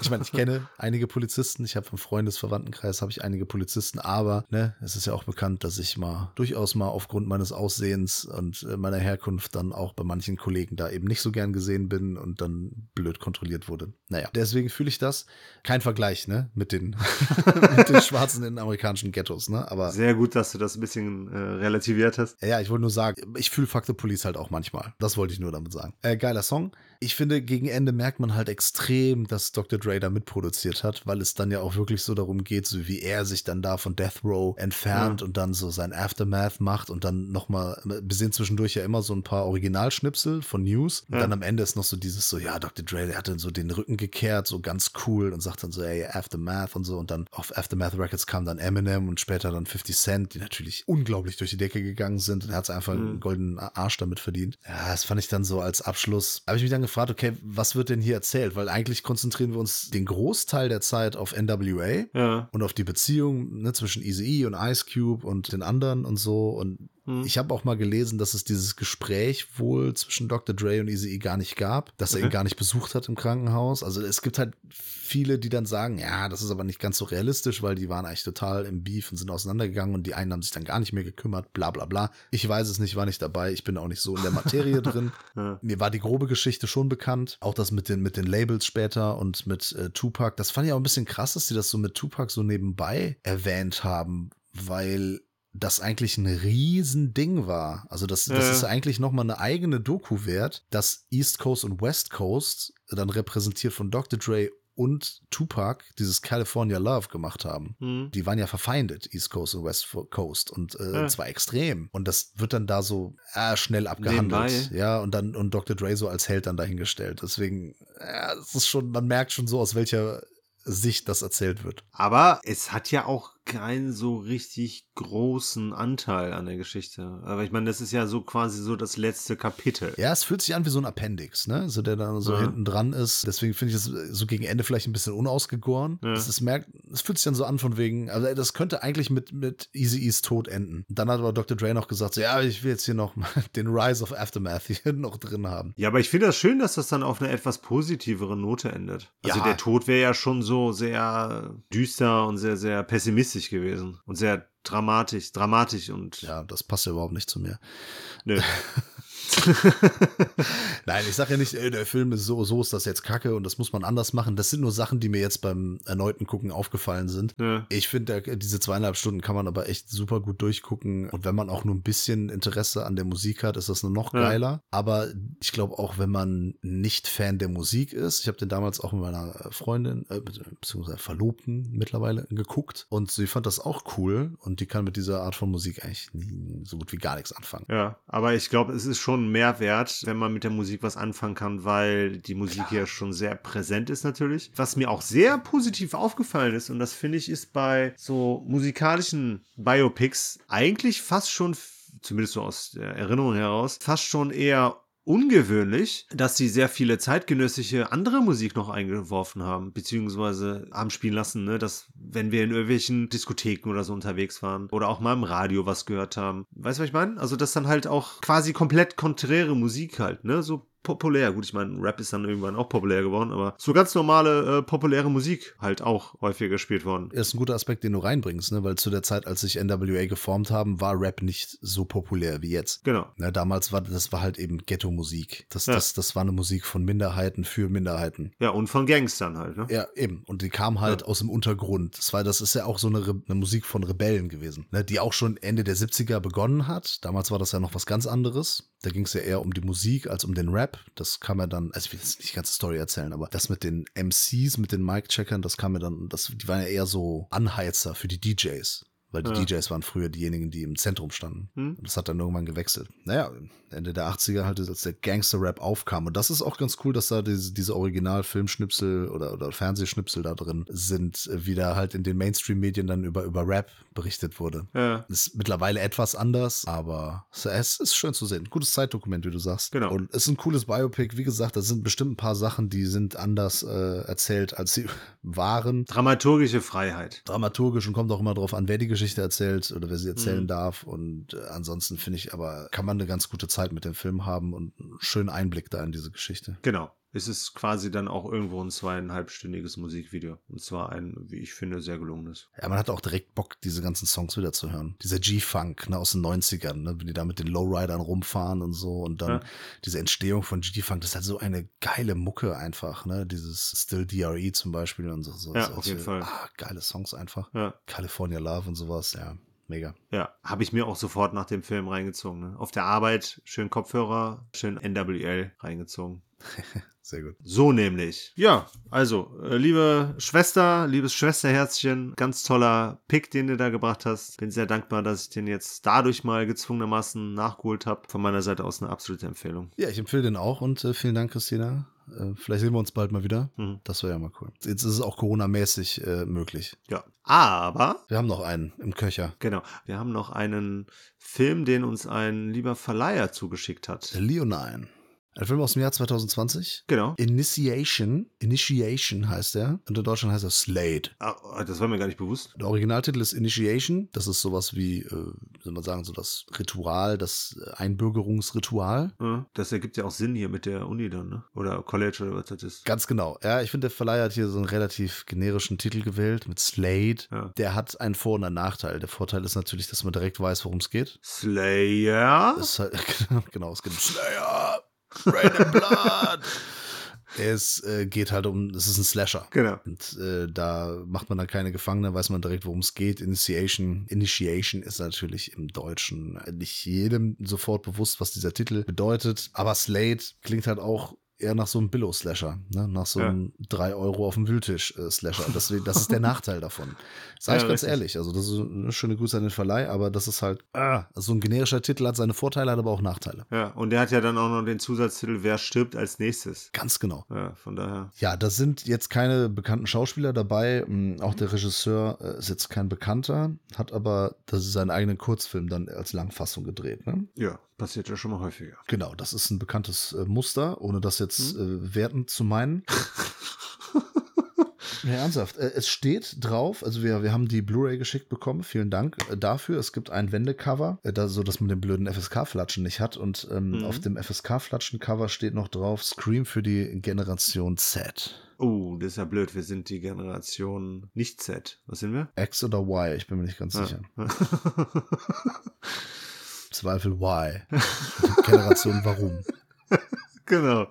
[SPEAKER 1] Ich meine, ich kenne einige Polizisten. Ich habe im Freundesverwandtenkreis habe ich einige Polizisten, aber ne, es ist ja auch bekannt, dass ich mal durchaus mal aufgrund meines Aussehens und äh, meiner Herkunft dann auch bei manchen Kollegen da eben nicht so gern gesehen bin und dann blöd kontrolliert wurde. Naja, deswegen fühle ich das. Kein Vergleich, ne, mit den, <laughs> mit den Schwarzen in amerikanischen Ghettos, ne? Aber
[SPEAKER 2] sehr gut, dass du das ein bisschen äh, relativiert hast.
[SPEAKER 1] Ja, ich wollte nur sagen, ich fühle Fuck the Police halt auch manchmal. Das wollte ich nur damit sagen. Äh, geiler Song. Ich finde, gegen Ende merkt man halt extrem dass Dr. Dre da mitproduziert hat, weil es dann ja auch wirklich so darum geht, so wie er sich dann da von Death Row entfernt ja. und dann so sein Aftermath macht und dann nochmal, wir sehen zwischendurch ja immer so ein paar Originalschnipsel von News. Und ja. dann am Ende ist noch so dieses so, ja, Dr. Dre, der hat dann so den Rücken gekehrt, so ganz cool und sagt dann so, ey, Aftermath und so. Und dann auf Aftermath Records kam dann Eminem und später dann 50 Cent, die natürlich unglaublich durch die Decke gegangen sind und er hat einfach mhm. einen goldenen Arsch damit verdient. Ja, das fand ich dann so als Abschluss. Habe ich mich dann gefragt, okay, was wird denn hier erzählt? Weil eigentlich konzentrieren wir uns den Großteil der Zeit auf NWA ja. und auf die Beziehung ne, zwischen Easy E und Ice Cube und den anderen und so. Und hm. Ich habe auch mal gelesen, dass es dieses Gespräch wohl zwischen Dr. Dre und Easy gar nicht gab, dass er ihn gar nicht besucht hat im Krankenhaus. Also es gibt halt viele, die dann sagen, ja, das ist aber nicht ganz so realistisch, weil die waren eigentlich total im Beef und sind auseinandergegangen und die einen haben sich dann gar nicht mehr gekümmert, bla bla bla. Ich weiß es nicht, war nicht dabei, ich bin auch nicht so in der Materie <laughs> drin. Ja. Mir war die grobe Geschichte schon bekannt, auch das mit den, mit den Labels später und mit äh, Tupac. Das fand ich auch ein bisschen krass, dass sie das so mit Tupac so nebenbei erwähnt haben, weil das eigentlich ein Riesending war. Also das, das ja. ist eigentlich nochmal eine eigene Doku wert, dass East Coast und West Coast dann repräsentiert von Dr. Dre und Tupac dieses California Love gemacht haben. Mhm. Die waren ja verfeindet, East Coast und West Coast und äh, ja. zwar extrem. Und das wird dann da so äh, schnell abgehandelt. Nebenbei. Ja, und dann und Dr. Dre so als Held dann dahingestellt. Deswegen, ja, es ist schon, man merkt schon so, aus welcher Sicht das erzählt wird.
[SPEAKER 2] Aber es hat ja auch keinen so richtig großen Anteil an der Geschichte. Aber ich meine, das ist ja so quasi so das letzte Kapitel.
[SPEAKER 1] Ja, es fühlt sich an wie so ein Appendix, ne? So der dann so ja. hinten dran ist. Deswegen finde ich es so gegen Ende vielleicht ein bisschen unausgegoren. Ja. Es, merkt, es fühlt sich dann so an von wegen, also das könnte eigentlich mit, mit Easy E's Tod enden. Dann hat aber Dr. Dre noch gesagt, so, ja, ich will jetzt hier noch <laughs> den Rise of Aftermath hier noch drin haben.
[SPEAKER 2] Ja, aber ich finde das schön, dass das dann auf eine etwas positivere Note endet. Also ja. der Tod wäre ja schon so sehr düster und sehr, sehr pessimistisch lustig gewesen und sehr dramatisch, dramatisch und.
[SPEAKER 1] Ja, das passt ja überhaupt nicht zu mir. Nö. <laughs> <laughs> Nein, ich sage ja nicht, ey, der Film ist so, so ist das jetzt kacke und das muss man anders machen. Das sind nur Sachen, die mir jetzt beim erneuten Gucken aufgefallen sind. Ja. Ich finde, diese zweieinhalb Stunden kann man aber echt super gut durchgucken. Und wenn man auch nur ein bisschen Interesse an der Musik hat, ist das nur noch geiler. Ja. Aber ich glaube auch, wenn man nicht Fan der Musik ist, ich habe den damals auch mit meiner Freundin, äh, beziehungsweise Verlobten mittlerweile geguckt und sie fand das auch cool und die kann mit dieser Art von Musik eigentlich nie, so gut wie gar nichts anfangen.
[SPEAKER 2] Ja, aber ich glaube, es ist schon schon Mehrwert, wenn man mit der Musik was anfangen kann, weil die Musik Klar. ja schon sehr präsent ist natürlich. Was mir auch sehr positiv aufgefallen ist, und das finde ich ist bei so musikalischen Biopics eigentlich fast schon, zumindest so aus der Erinnerung heraus, fast schon eher ungewöhnlich, dass sie sehr viele zeitgenössische andere Musik noch eingeworfen haben, beziehungsweise haben spielen lassen, ne, dass wenn wir in irgendwelchen Diskotheken oder so unterwegs waren oder auch mal im Radio was gehört haben. Weißt du, was ich meine? Also, das dann halt auch quasi komplett konträre Musik halt, ne, so populär. Gut, ich meine, Rap ist dann irgendwann auch populär geworden, aber so ganz normale, äh, populäre Musik halt auch häufiger gespielt worden.
[SPEAKER 1] Das ist ein guter Aspekt, den du reinbringst, ne? weil zu der Zeit, als sich NWA geformt haben, war Rap nicht so populär wie jetzt.
[SPEAKER 2] Genau.
[SPEAKER 1] Ne, damals war das war halt eben Ghetto-Musik. Das, ja. das, das war eine Musik von Minderheiten für Minderheiten.
[SPEAKER 2] Ja, und von Gangstern halt, ne?
[SPEAKER 1] Ja, eben. Und die kam halt ja. aus dem Untergrund. Das war, das ist ja auch so eine, eine Musik von Rebellen gewesen, ne? die auch schon Ende der 70er begonnen hat. Damals war das ja noch was ganz anderes. Da ging es ja eher um die Musik als um den Rap. Das kam ja dann, also ich will jetzt nicht die ganze Story erzählen, aber das mit den MCs, mit den Mic-Checkern, das kam ja dann, das, die waren ja eher so Anheizer für die DJs. Weil die ja. DJs waren früher diejenigen, die im Zentrum standen. Hm. Und das hat dann irgendwann gewechselt. Naja, Ende der 80er halt, als der Gangster-Rap aufkam. Und das ist auch ganz cool, dass da diese, diese Original-Filmschnipsel oder, oder Fernsehschnipsel da drin sind, wie da halt in den Mainstream-Medien dann über, über Rap berichtet wurde. Ja. Ist mittlerweile etwas anders, aber es ist schön zu sehen. Gutes Zeitdokument, wie du sagst.
[SPEAKER 2] Genau.
[SPEAKER 1] Und es ist ein cooles Biopic. Wie gesagt, da sind bestimmt ein paar Sachen, die sind anders äh, erzählt, als sie <laughs> waren.
[SPEAKER 2] Dramaturgische Freiheit.
[SPEAKER 1] Dramaturgisch und kommt auch immer darauf an, wer die Geschichte erzählt oder wer sie erzählen mhm. darf. Und äh, ansonsten finde ich aber, kann man eine ganz gute Zeit Zeit mit dem Film haben und einen schönen Einblick da in diese Geschichte.
[SPEAKER 2] Genau. Es ist quasi dann auch irgendwo ein zweieinhalbstündiges Musikvideo. Und zwar ein, wie ich finde, sehr gelungenes.
[SPEAKER 1] Ja, man hat auch direkt Bock, diese ganzen Songs wieder zu hören. Dieser G-Funk ne, aus den 90ern, ne, wenn die da mit den Lowridern rumfahren und so. Und dann ja. diese Entstehung von G-Funk, das ist halt so eine geile Mucke einfach. Ne? Dieses Still DRE zum Beispiel und so. so
[SPEAKER 2] ja, auf jeden
[SPEAKER 1] so,
[SPEAKER 2] Fall.
[SPEAKER 1] Ah, geile Songs einfach. Ja. California Love und sowas, ja mega.
[SPEAKER 2] Ja, habe ich mir auch sofort nach dem Film reingezogen. Ne? Auf der Arbeit schön Kopfhörer, schön NWL reingezogen. <laughs>
[SPEAKER 1] Sehr gut.
[SPEAKER 2] So nämlich. Ja, also, äh, liebe Schwester, liebes Schwesterherzchen, ganz toller Pick, den du da gebracht hast. Bin sehr dankbar, dass ich den jetzt dadurch mal gezwungenermaßen nachgeholt habe. Von meiner Seite aus eine absolute Empfehlung.
[SPEAKER 1] Ja, ich empfehle den auch und äh, vielen Dank, Christina. Äh, vielleicht sehen wir uns bald mal wieder.
[SPEAKER 2] Mhm.
[SPEAKER 1] Das wäre ja mal cool. Jetzt ist es auch Corona-mäßig äh, möglich.
[SPEAKER 2] Ja. Aber
[SPEAKER 1] Wir haben noch einen im Köcher.
[SPEAKER 2] Genau. Wir haben noch einen Film, den uns ein lieber Verleiher zugeschickt hat.
[SPEAKER 1] Leonine. Ein Film aus dem Jahr 2020.
[SPEAKER 2] Genau.
[SPEAKER 1] Initiation. Initiation heißt er. Und in Deutschland heißt er Slade.
[SPEAKER 2] Ah, das war mir gar nicht bewusst.
[SPEAKER 1] Der Originaltitel ist Initiation. Das ist sowas wie, äh, soll man sagen, so das Ritual, das Einbürgerungsritual.
[SPEAKER 2] Ja, Das ergibt ja auch Sinn hier mit der Uni dann, ne? Oder College oder was das ist.
[SPEAKER 1] Ganz genau. Ja, ich finde, der Verleiher hat hier so einen relativ generischen Titel gewählt mit Slade.
[SPEAKER 2] Ja.
[SPEAKER 1] Der hat einen Vor- und einen Nachteil. Der Vorteil ist natürlich, dass man direkt weiß, worum es geht.
[SPEAKER 2] Slayer?
[SPEAKER 1] Es ist halt, <laughs> genau, es geht um Slayer, Rain and Blood. Es äh, geht halt um, es ist ein Slasher.
[SPEAKER 2] Genau.
[SPEAKER 1] Und äh, da macht man dann keine Gefangene, weiß man direkt, worum es geht. Initiation. Initiation ist natürlich im Deutschen nicht jedem sofort bewusst, was dieser Titel bedeutet. Aber Slade klingt halt auch eher nach so einem Billo-Slasher, ne? nach so
[SPEAKER 2] Ja.
[SPEAKER 1] einem 3 Euro auf dem Wühltisch-Slasher. Deswegen, das ist der <laughs> Nachteil davon. Sag ich
[SPEAKER 2] Ja,
[SPEAKER 1] ganz
[SPEAKER 2] richtig.
[SPEAKER 1] ehrlich. Also, das ist eine schöne Grüße an den Verleih, aber das ist halt, ah, so ein generischer Titel hat seine Vorteile, hat aber auch Nachteile.
[SPEAKER 2] Ja, und der hat ja dann auch noch den Zusatztitel Wer stirbt als nächstes?
[SPEAKER 1] Ganz genau.
[SPEAKER 2] Ja, von daher.
[SPEAKER 1] Ja, da sind jetzt keine bekannten Schauspieler dabei. Mm, Auch der Regisseur äh, ist jetzt kein Bekannter, hat aber das ist seinen eigenen Kurzfilm dann als Langfassung gedreht. Ne?
[SPEAKER 2] Ja, passiert ja schon mal häufiger.
[SPEAKER 1] Genau, das ist ein bekanntes äh, Muster, ohne das jetzt äh, wertend zu meinen. <laughs> Ja, ernsthaft. Äh, Es steht drauf, also wir, wir haben die Blu-ray geschickt bekommen, vielen Dank äh, dafür. Es gibt ein Wendecover, äh, da, so dass man den blöden FSK-Flatschen nicht hat. Und ähm,
[SPEAKER 2] Mhm.
[SPEAKER 1] auf dem FSK-Flatschen-Cover steht noch drauf Scream für die Generation Z.
[SPEAKER 2] Oh, das ist ja blöd. Wir sind die Generation nicht Z. Was sind wir?
[SPEAKER 1] X oder Y, ich bin mir nicht ganz sicher. <laughs> Zweifel Y. Generation <laughs> Warum.
[SPEAKER 2] genau.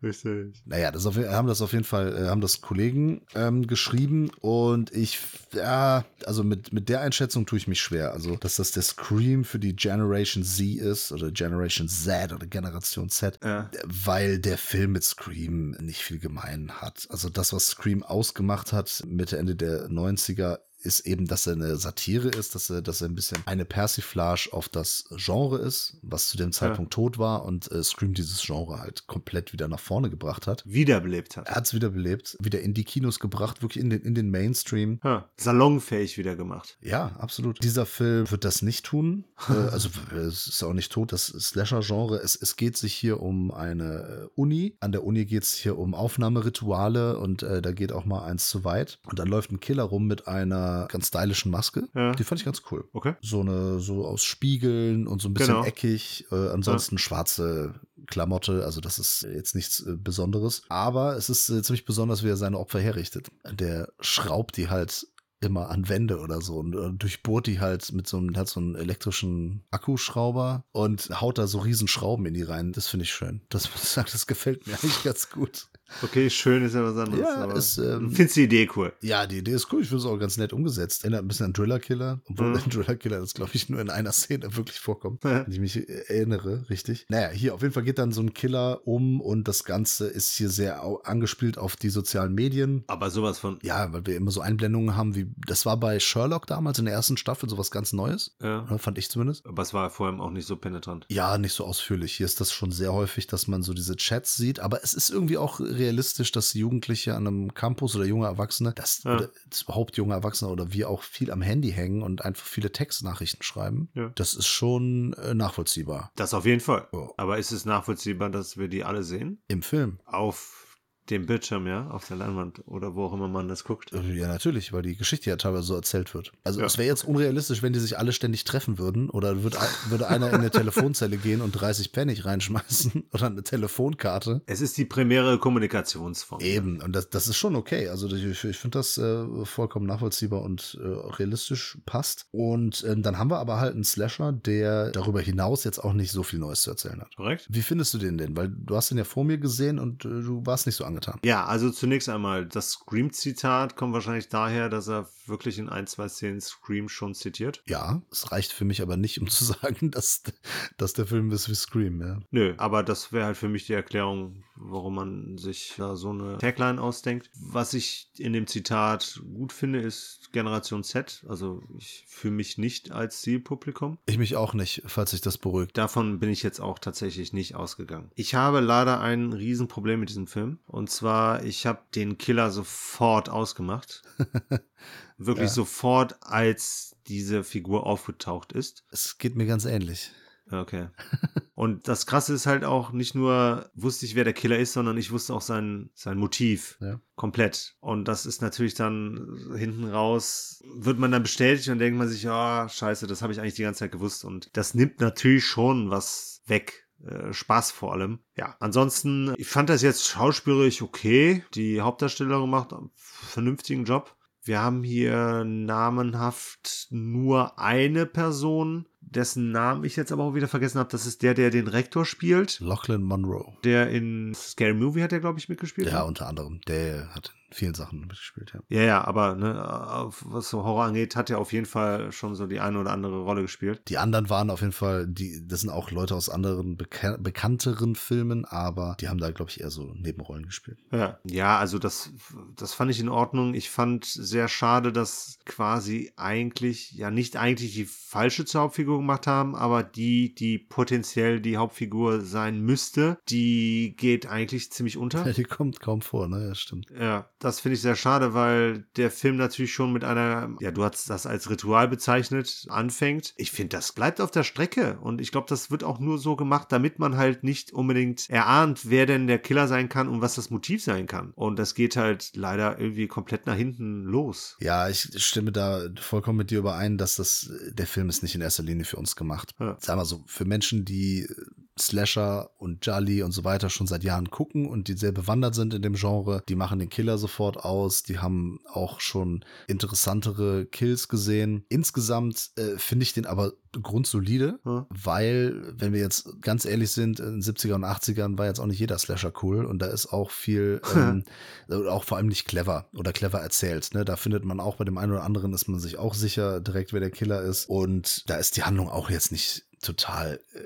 [SPEAKER 2] Richtig.
[SPEAKER 1] Naja, das auf, haben das auf jeden Fall, äh, haben das Kollegen ähm, geschrieben und ich, ja, also mit, mit der Einschätzung tue ich mich schwer. Also, dass das der Scream für die Generation Z ist oder Generation Z oder Generation Z,
[SPEAKER 2] Ja.
[SPEAKER 1] weil der Film mit Scream nicht viel gemein hat. Also das, was Scream ausgemacht hat Mitte, Ende der 90er, ist eben, dass er eine Satire ist, dass er, dass er ein bisschen eine Persiflage auf das Genre ist, was zu dem Zeitpunkt tot war und äh, Scream dieses Genre halt komplett wieder nach vorne gebracht hat.
[SPEAKER 2] Wiederbelebt hat.
[SPEAKER 1] Er hat es wiederbelebt, wieder in die Kinos gebracht, wirklich in den, in den Mainstream.
[SPEAKER 2] Ja. Salonfähig wieder gemacht.
[SPEAKER 1] Ja, absolut. Dieser Film wird das nicht tun. <laughs> äh, also es ist auch nicht tot, das Slasher-Genre. Es, es geht sich hier um eine äh, Uni. An der Uni geht es hier um Aufnahmerituale und äh, da geht auch mal eins zu weit. Und dann läuft ein Killer rum mit einer ganz stylischen Maske.
[SPEAKER 2] Ja.
[SPEAKER 1] Die fand ich ganz cool.
[SPEAKER 2] Okay.
[SPEAKER 1] So eine, so aus Spiegeln und so ein bisschen
[SPEAKER 2] Genau.
[SPEAKER 1] eckig. Äh, ansonsten schwarze Klamotte, also das ist jetzt nichts äh, Besonderes. Aber es ist äh, ziemlich besonders, wie er seine Opfer herrichtet. Der schraubt die halt immer an Wände oder so und äh, durchbohrt die halt mit so einem, hat so einen elektrischen Akkuschrauber und haut da so riesen Schrauben in die rein. Das finde ich schön. Das muss ich sagen, das gefällt mir eigentlich ganz gut.
[SPEAKER 2] Okay, schön ist ja was anderes.
[SPEAKER 1] Ja, ist, ähm,
[SPEAKER 2] findest die Idee cool.
[SPEAKER 1] Ja, die Idee ist cool. Ich finde es auch ganz nett umgesetzt. Erinnert ein bisschen an Driller Killer, obwohl
[SPEAKER 2] Mhm.
[SPEAKER 1] Driller Killer das, glaube ich, nur in einer Szene wirklich vorkommt.
[SPEAKER 2] Ja.
[SPEAKER 1] Wenn ich mich erinnere, richtig. Naja, hier auf jeden Fall geht dann so ein Killer um und das Ganze ist hier sehr angespielt auf die sozialen Medien.
[SPEAKER 2] Aber sowas von.
[SPEAKER 1] Ja, weil wir immer so Einblendungen haben, wie das war bei Sherlock damals in der ersten Staffel sowas ganz Neues.
[SPEAKER 2] Ja.
[SPEAKER 1] ne, Fand ich zumindest.
[SPEAKER 2] Aber es war vorher auch nicht so penetrant.
[SPEAKER 1] Ja, nicht so ausführlich. Hier ist das schon sehr häufig, dass man so diese Chats sieht. Aber es ist irgendwie auch realistisch, dass Jugendliche an einem Campus oder junge Erwachsene, das,
[SPEAKER 2] Ja.
[SPEAKER 1] oder überhaupt junge Erwachsene oder wir auch viel am Handy hängen und einfach viele Textnachrichten schreiben.
[SPEAKER 2] Ja.
[SPEAKER 1] Das ist schon äh, nachvollziehbar.
[SPEAKER 2] Das auf jeden Fall.
[SPEAKER 1] Ja.
[SPEAKER 2] Aber ist es nachvollziehbar, dass wir die alle sehen?
[SPEAKER 1] Im Film.
[SPEAKER 2] Auf dem Bildschirm, ja? Auf der Leinwand oder wo auch immer man das guckt.
[SPEAKER 1] Äh, Ja, natürlich, weil die Geschichte ja teilweise so erzählt wird. Also
[SPEAKER 2] Ja.
[SPEAKER 1] es wäre jetzt unrealistisch, wenn die sich alle ständig treffen würden oder würde, würde einer in eine Telefonzelle gehen und 30 Pfennig reinschmeißen <laughs> oder eine Telefonkarte.
[SPEAKER 2] Es ist die primäre Kommunikationsform.
[SPEAKER 1] Eben, und das, das ist schon okay. Also ich, ich finde das äh, vollkommen nachvollziehbar und äh, realistisch passt. Und ähm, dann haben wir aber halt einen Slasher, der darüber hinaus jetzt auch nicht so viel Neues zu erzählen hat.
[SPEAKER 2] Korrekt?
[SPEAKER 1] Wie findest du den denn? Weil du hast den ja vor mir gesehen und äh, du warst nicht so getan.
[SPEAKER 2] Ja, also zunächst einmal, das Scream-Zitat kommt wahrscheinlich daher, dass er wirklich in ein, zwei Szenen Scream schon zitiert.
[SPEAKER 1] Ja, es reicht für mich aber nicht, um <laughs> zu sagen, dass, dass der Film ist wie Scream, ja.
[SPEAKER 2] Nö, aber das wäre halt für mich die Erklärung, warum man sich da so eine Tagline ausdenkt. Was ich in dem Zitat gut finde, ist Generation Z. Also ich fühle mich nicht als Zielpublikum.
[SPEAKER 1] Ich mich auch nicht, falls sich das beruhigt.
[SPEAKER 2] Davon bin ich jetzt auch tatsächlich nicht ausgegangen. Ich habe leider ein Riesenproblem mit diesem Film. Und zwar, ich habe den Killer sofort ausgemacht. <laughs> Wirklich
[SPEAKER 1] Ja.
[SPEAKER 2] sofort, als diese Figur aufgetaucht ist.
[SPEAKER 1] Es geht mir ganz ähnlich.
[SPEAKER 2] Okay. <laughs> Und das Krasse ist halt auch, nicht nur wusste ich, wer der Killer ist, sondern ich wusste auch sein, sein Motiv.
[SPEAKER 1] Ja.
[SPEAKER 2] Komplett. Und das ist natürlich dann hinten raus, wird man dann bestätigt und denkt man sich, ja, scheiße, das habe ich eigentlich die ganze Zeit gewusst. Und das nimmt natürlich schon was weg. Äh, Spaß vor allem. Ja, ansonsten, ich fand das jetzt schauspielerisch okay. Die Hauptdarstellerin macht einen vernünftigen Job. Wir haben hier namenhaft nur eine Person, dessen Namen ich jetzt aber auch wieder vergessen habe. Das ist der, der den Rektor spielt.
[SPEAKER 1] Lachlan Monroe.
[SPEAKER 2] Der in Scary Movie hat er, glaube ich, mitgespielt.
[SPEAKER 1] Ja, unter anderem. Der hat vielen Sachen mitgespielt, ja.
[SPEAKER 2] Ja, ja, aber ne, was so Horror angeht, hat er auf jeden Fall schon so die eine oder andere Rolle gespielt.
[SPEAKER 1] Die anderen waren auf jeden Fall, die, das sind auch Leute aus anderen beka bekannteren Filmen, aber die haben da, glaube ich, eher so Nebenrollen gespielt.
[SPEAKER 2] Ja, ja also das, das fand ich in Ordnung. Ich fand sehr schade, dass quasi eigentlich, ja nicht eigentlich die falsche zur Hauptfigur gemacht haben, aber die, die potenziell die Hauptfigur sein müsste, die geht eigentlich ziemlich unter.
[SPEAKER 1] Ja, <laughs> die kommt kaum vor, ne? Ja, stimmt.
[SPEAKER 2] Ja, das finde ich sehr schade, weil der Film natürlich schon mit einer, ja, du hast das als Ritual bezeichnet, anfängt. Ich finde, das bleibt auf der Strecke und ich glaube, das wird auch nur so gemacht, damit man halt nicht unbedingt erahnt, wer denn der Killer sein kann und was das Motiv sein kann. Und das geht halt leider irgendwie komplett nach hinten los.
[SPEAKER 1] Ja, ich stimme da vollkommen mit dir überein, dass das, der Film ist nicht in erster Linie für uns gemacht.
[SPEAKER 2] Ja.
[SPEAKER 1] Sag mal so, für Menschen, die Slasher und Jolly und so weiter schon seit Jahren gucken und die sehr bewandert sind in dem Genre, die machen den Killer sofort aus, die haben auch schon interessantere Kills gesehen. Insgesamt äh, finde ich den aber grundsolide,
[SPEAKER 2] Ja.
[SPEAKER 1] weil, wenn wir jetzt ganz ehrlich sind, in den 70er und 80ern war jetzt auch nicht jeder Slasher cool und da ist auch viel, <laughs> ähm, auch vor allem nicht clever oder clever erzählt. Ne? Da findet man auch bei dem einen oder anderen ist man sich auch sicher direkt, wer der Killer ist und da ist die Handlung auch jetzt nicht total äh,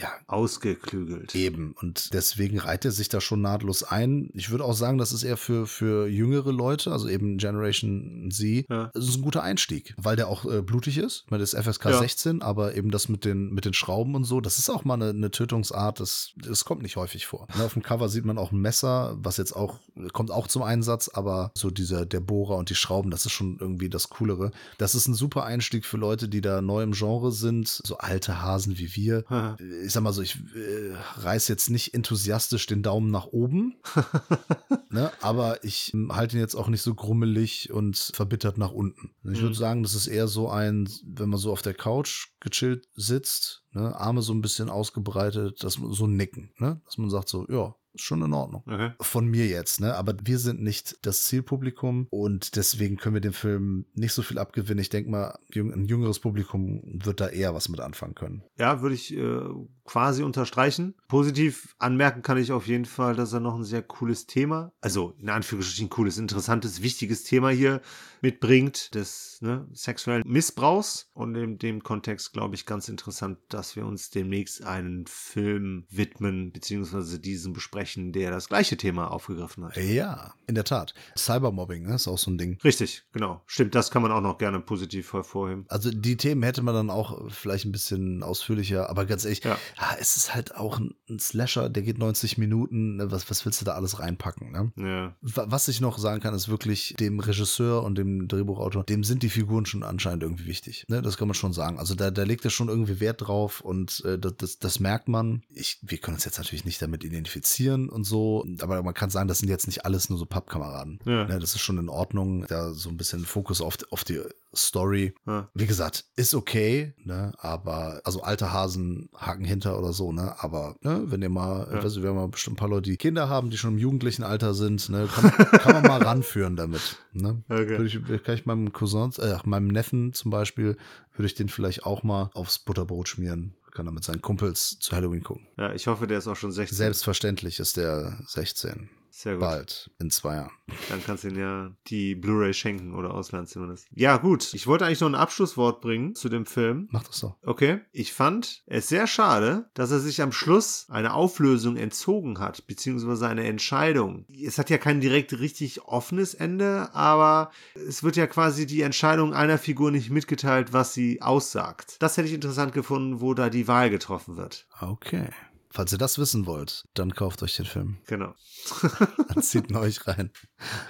[SPEAKER 1] ja,
[SPEAKER 2] Ausgeklügelt.
[SPEAKER 1] Eben. Und deswegen reiht er sich da schon nahtlos ein. Ich würde auch sagen, das ist eher für, für jüngere Leute, also eben Generation Z.
[SPEAKER 2] Ja.
[SPEAKER 1] Das ist ein guter Einstieg, weil der auch äh, blutig ist. Das ist FSK
[SPEAKER 2] Ja.
[SPEAKER 1] 16, aber eben das mit den, mit den Schrauben und so, das ist auch mal eine, eine Tötungsart, das, das kommt nicht häufig vor. Ne, auf dem Cover sieht man auch ein Messer, was jetzt auch, kommt auch zum Einsatz, aber so dieser, der Bohrer und die Schrauben, das ist schon irgendwie das Coolere. Das ist ein super Einstieg für Leute, die da neu im Genre sind, so alte Hasen wie wir
[SPEAKER 2] Ja.
[SPEAKER 1] Ich sag mal so, ich äh, reiß jetzt nicht enthusiastisch den Daumen nach oben, <laughs> ne, aber ich ähm, halte ihn jetzt auch nicht so grummelig und verbittert nach unten. Ich würde
[SPEAKER 2] Mhm.
[SPEAKER 1] sagen, das ist eher so ein, wenn man so auf der Couch gechillt sitzt, ne, Arme so ein bisschen ausgebreitet, dass man so nicken, ne, dass man sagt so, ja, schon in Ordnung
[SPEAKER 2] Okay.
[SPEAKER 1] von mir jetzt, ne? Aber wir sind nicht das Zielpublikum und deswegen können wir dem Film nicht so viel abgewinnen. Ich denke mal, ein jüngeres Publikum wird da eher was mit anfangen können.
[SPEAKER 2] Ja, würde ich äh, quasi unterstreichen. Positiv anmerken kann ich auf jeden Fall, dass er noch ein sehr cooles Thema, also in Anführungsstrichen cooles, interessantes, wichtiges Thema hier mitbringt, des ne, sexuellen Missbrauchs. Und in dem Kontext glaube ich ganz interessant, dass wir uns demnächst einen Film widmen, beziehungsweise diesen besprechen, der das gleiche Thema aufgegriffen hat.
[SPEAKER 1] Ja, in der Tat. Cybermobbing ne, ist auch so ein Ding.
[SPEAKER 2] Richtig, genau. Stimmt, das kann man auch noch gerne positiv hervorheben.
[SPEAKER 1] Also die Themen hätte man dann auch vielleicht ein bisschen ausführlicher, aber ganz ehrlich,
[SPEAKER 2] Ja.
[SPEAKER 1] ja. es ist halt auch ein, ein Slasher, der geht 90 Minuten. Ne? Was, was willst du da alles reinpacken? Ne?
[SPEAKER 2] Ja.
[SPEAKER 1] Wa- Was ich noch sagen kann, ist wirklich dem Regisseur und dem Drehbuchautor, dem sind die Figuren schon anscheinend irgendwie wichtig. Ne? Das kann man schon sagen. Also da, da legt er schon irgendwie Wert drauf und äh, das, das, das merkt man. Ich, wir können uns jetzt natürlich nicht damit identifizieren und so, aber man kann sagen, das sind jetzt nicht alles nur so Pappkameraden.
[SPEAKER 2] Ja.
[SPEAKER 1] Ne? Das ist schon in Ordnung, da so ein bisschen Fokus auf, auf die Story.
[SPEAKER 2] Ja.
[SPEAKER 1] Wie gesagt, ist okay, ne? aber also alte Hasen haken hinter oder so, ne? aber ne, wenn ihr mal,
[SPEAKER 2] Ja.
[SPEAKER 1] weißt du, wir haben mal bestimmt ein paar Leute, die Kinder haben, die schon im jugendlichen Alter sind, ne? kann, kann man mal <laughs> ranführen damit. Ne?
[SPEAKER 2] Okay.
[SPEAKER 1] Würde ich, kann ich meinem Cousin, äh, meinem Neffen zum Beispiel, würde ich den vielleicht auch mal aufs Butterbrot schmieren. Kann er mit seinen Kumpels zu Halloween gucken.
[SPEAKER 2] ja, ich hoffe, der ist auch schon 16.
[SPEAKER 1] Selbstverständlich ist der 16.
[SPEAKER 2] Sehr gut.
[SPEAKER 1] bald, in zwei Jahren.
[SPEAKER 2] Dann kannst du ihn ja die Blu-ray schenken oder ausleihen zumindest. Ja, gut. Ich wollte eigentlich noch ein Abschlusswort bringen zu dem Film.
[SPEAKER 1] Mach das so.
[SPEAKER 2] Okay. Ich fand es sehr schade, dass er sich am Schluss eine Auflösung entzogen hat, beziehungsweise eine Entscheidung. Es hat ja kein direkt richtig offenes Ende, aber es wird ja quasi die Entscheidung einer Figur nicht mitgeteilt, was sie aussagt. Das hätte ich interessant gefunden, wo da die Wahl getroffen wird.
[SPEAKER 1] Okay. Falls ihr das wissen wollt, dann kauft euch den Film.
[SPEAKER 2] Genau. <laughs>
[SPEAKER 1] Dann zieht ihn <laughs> euch rein.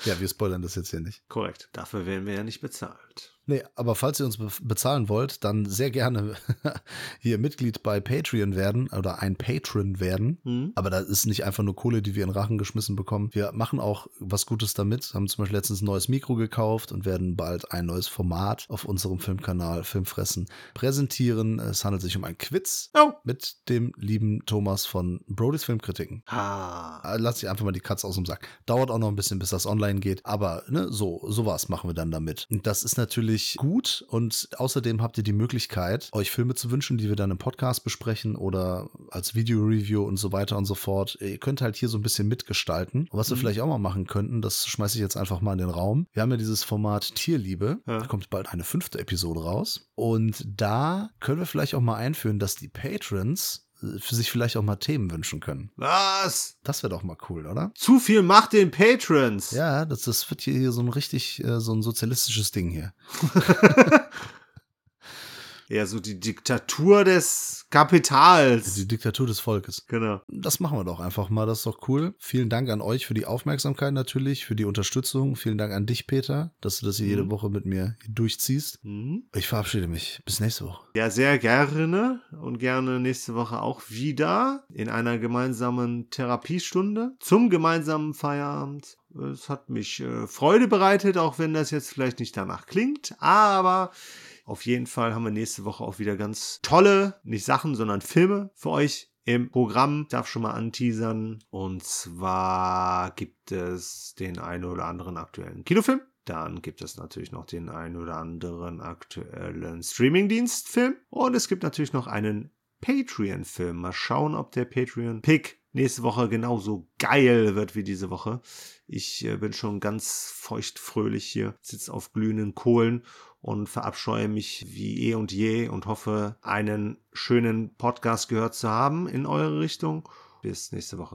[SPEAKER 1] Ja, wir spoilern das jetzt hier nicht.
[SPEAKER 2] Korrekt. Dafür werden wir ja nicht bezahlt.
[SPEAKER 1] Nee, aber falls ihr uns be bezahlen wollt, dann sehr gerne <laughs> hier Mitglied bei Patreon werden oder ein Patron werden.
[SPEAKER 2] Hm?
[SPEAKER 1] Aber da ist nicht einfach nur Kohle, die wir in Rachen geschmissen bekommen. Wir machen auch was Gutes damit. Haben zum Beispiel letztens ein neues Mikro gekauft und werden bald ein neues Format auf unserem Filmkanal Filmfressen präsentieren. Es handelt sich um ein Quiz
[SPEAKER 2] Oh.
[SPEAKER 1] mit dem lieben Thomas von Brody's Filmkritiken.
[SPEAKER 2] Ah.
[SPEAKER 1] Lass ich einfach mal die Katze aus dem Sack. Dauert auch noch ein bisschen, bis das online geht. Aber ne, so, sowas machen wir dann damit. Und das ist natürlich gut. Und außerdem habt ihr die Möglichkeit, euch Filme zu wünschen, die wir dann im Podcast besprechen oder als Video-Review und so weiter und so fort. Ihr könnt halt hier so ein bisschen mitgestalten. Und was wir
[SPEAKER 2] Mhm.
[SPEAKER 1] vielleicht auch mal machen könnten, das schmeiße ich jetzt einfach mal in den Raum. Wir haben ja dieses Format Tierliebe.
[SPEAKER 2] Ja.
[SPEAKER 1] Da kommt bald eine fünfte Episode raus. Und da können wir vielleicht auch mal einführen, dass die Patrons für sich vielleicht auch mal Themen wünschen können.
[SPEAKER 2] Was?
[SPEAKER 1] Das wäre doch mal cool, oder?
[SPEAKER 2] Zu viel Macht den Patrons.
[SPEAKER 1] Ja, das, das wird hier, hier so ein richtig, äh, so ein sozialistisches Ding hier. <laughs>
[SPEAKER 2] Ja, so die Diktatur des Kapitals.
[SPEAKER 1] Die Diktatur des Volkes.
[SPEAKER 2] Genau.
[SPEAKER 1] Das machen wir doch einfach mal, das ist doch cool. Vielen Dank an euch für die Aufmerksamkeit natürlich, für die Unterstützung. Vielen Dank an dich, Peter, dass du das hier jede
[SPEAKER 2] Mhm.
[SPEAKER 1] Woche mit mir durchziehst.
[SPEAKER 2] Mhm.
[SPEAKER 1] Ich verabschiede mich. Bis nächste Woche.
[SPEAKER 2] Ja, sehr gerne und gerne nächste Woche auch wieder in einer gemeinsamen Therapiestunde zum gemeinsamen Feierabend. Es hat mich äh, Freude bereitet, auch wenn das jetzt vielleicht nicht danach klingt, aber auf jeden Fall haben wir nächste Woche auch wieder ganz tolle, nicht Sachen, sondern Filme für euch im Programm. Ich darf schon mal anteasern. Und zwar gibt es den einen oder anderen aktuellen Kinofilm. Dann gibt es natürlich noch den einen oder anderen aktuellen Streamingdienstfilm. Und es gibt natürlich noch einen Patreon-Film. Mal schauen, ob der Patreon-Pick nächste Woche genauso geil wird wie diese Woche. Ich äh, bin schon ganz feuchtfröhlich hier, sitze auf glühenden Kohlen und verabscheue mich wie eh und je und hoffe, einen schönen Podcast gehört zu haben in eure Richtung. Bis nächste Woche.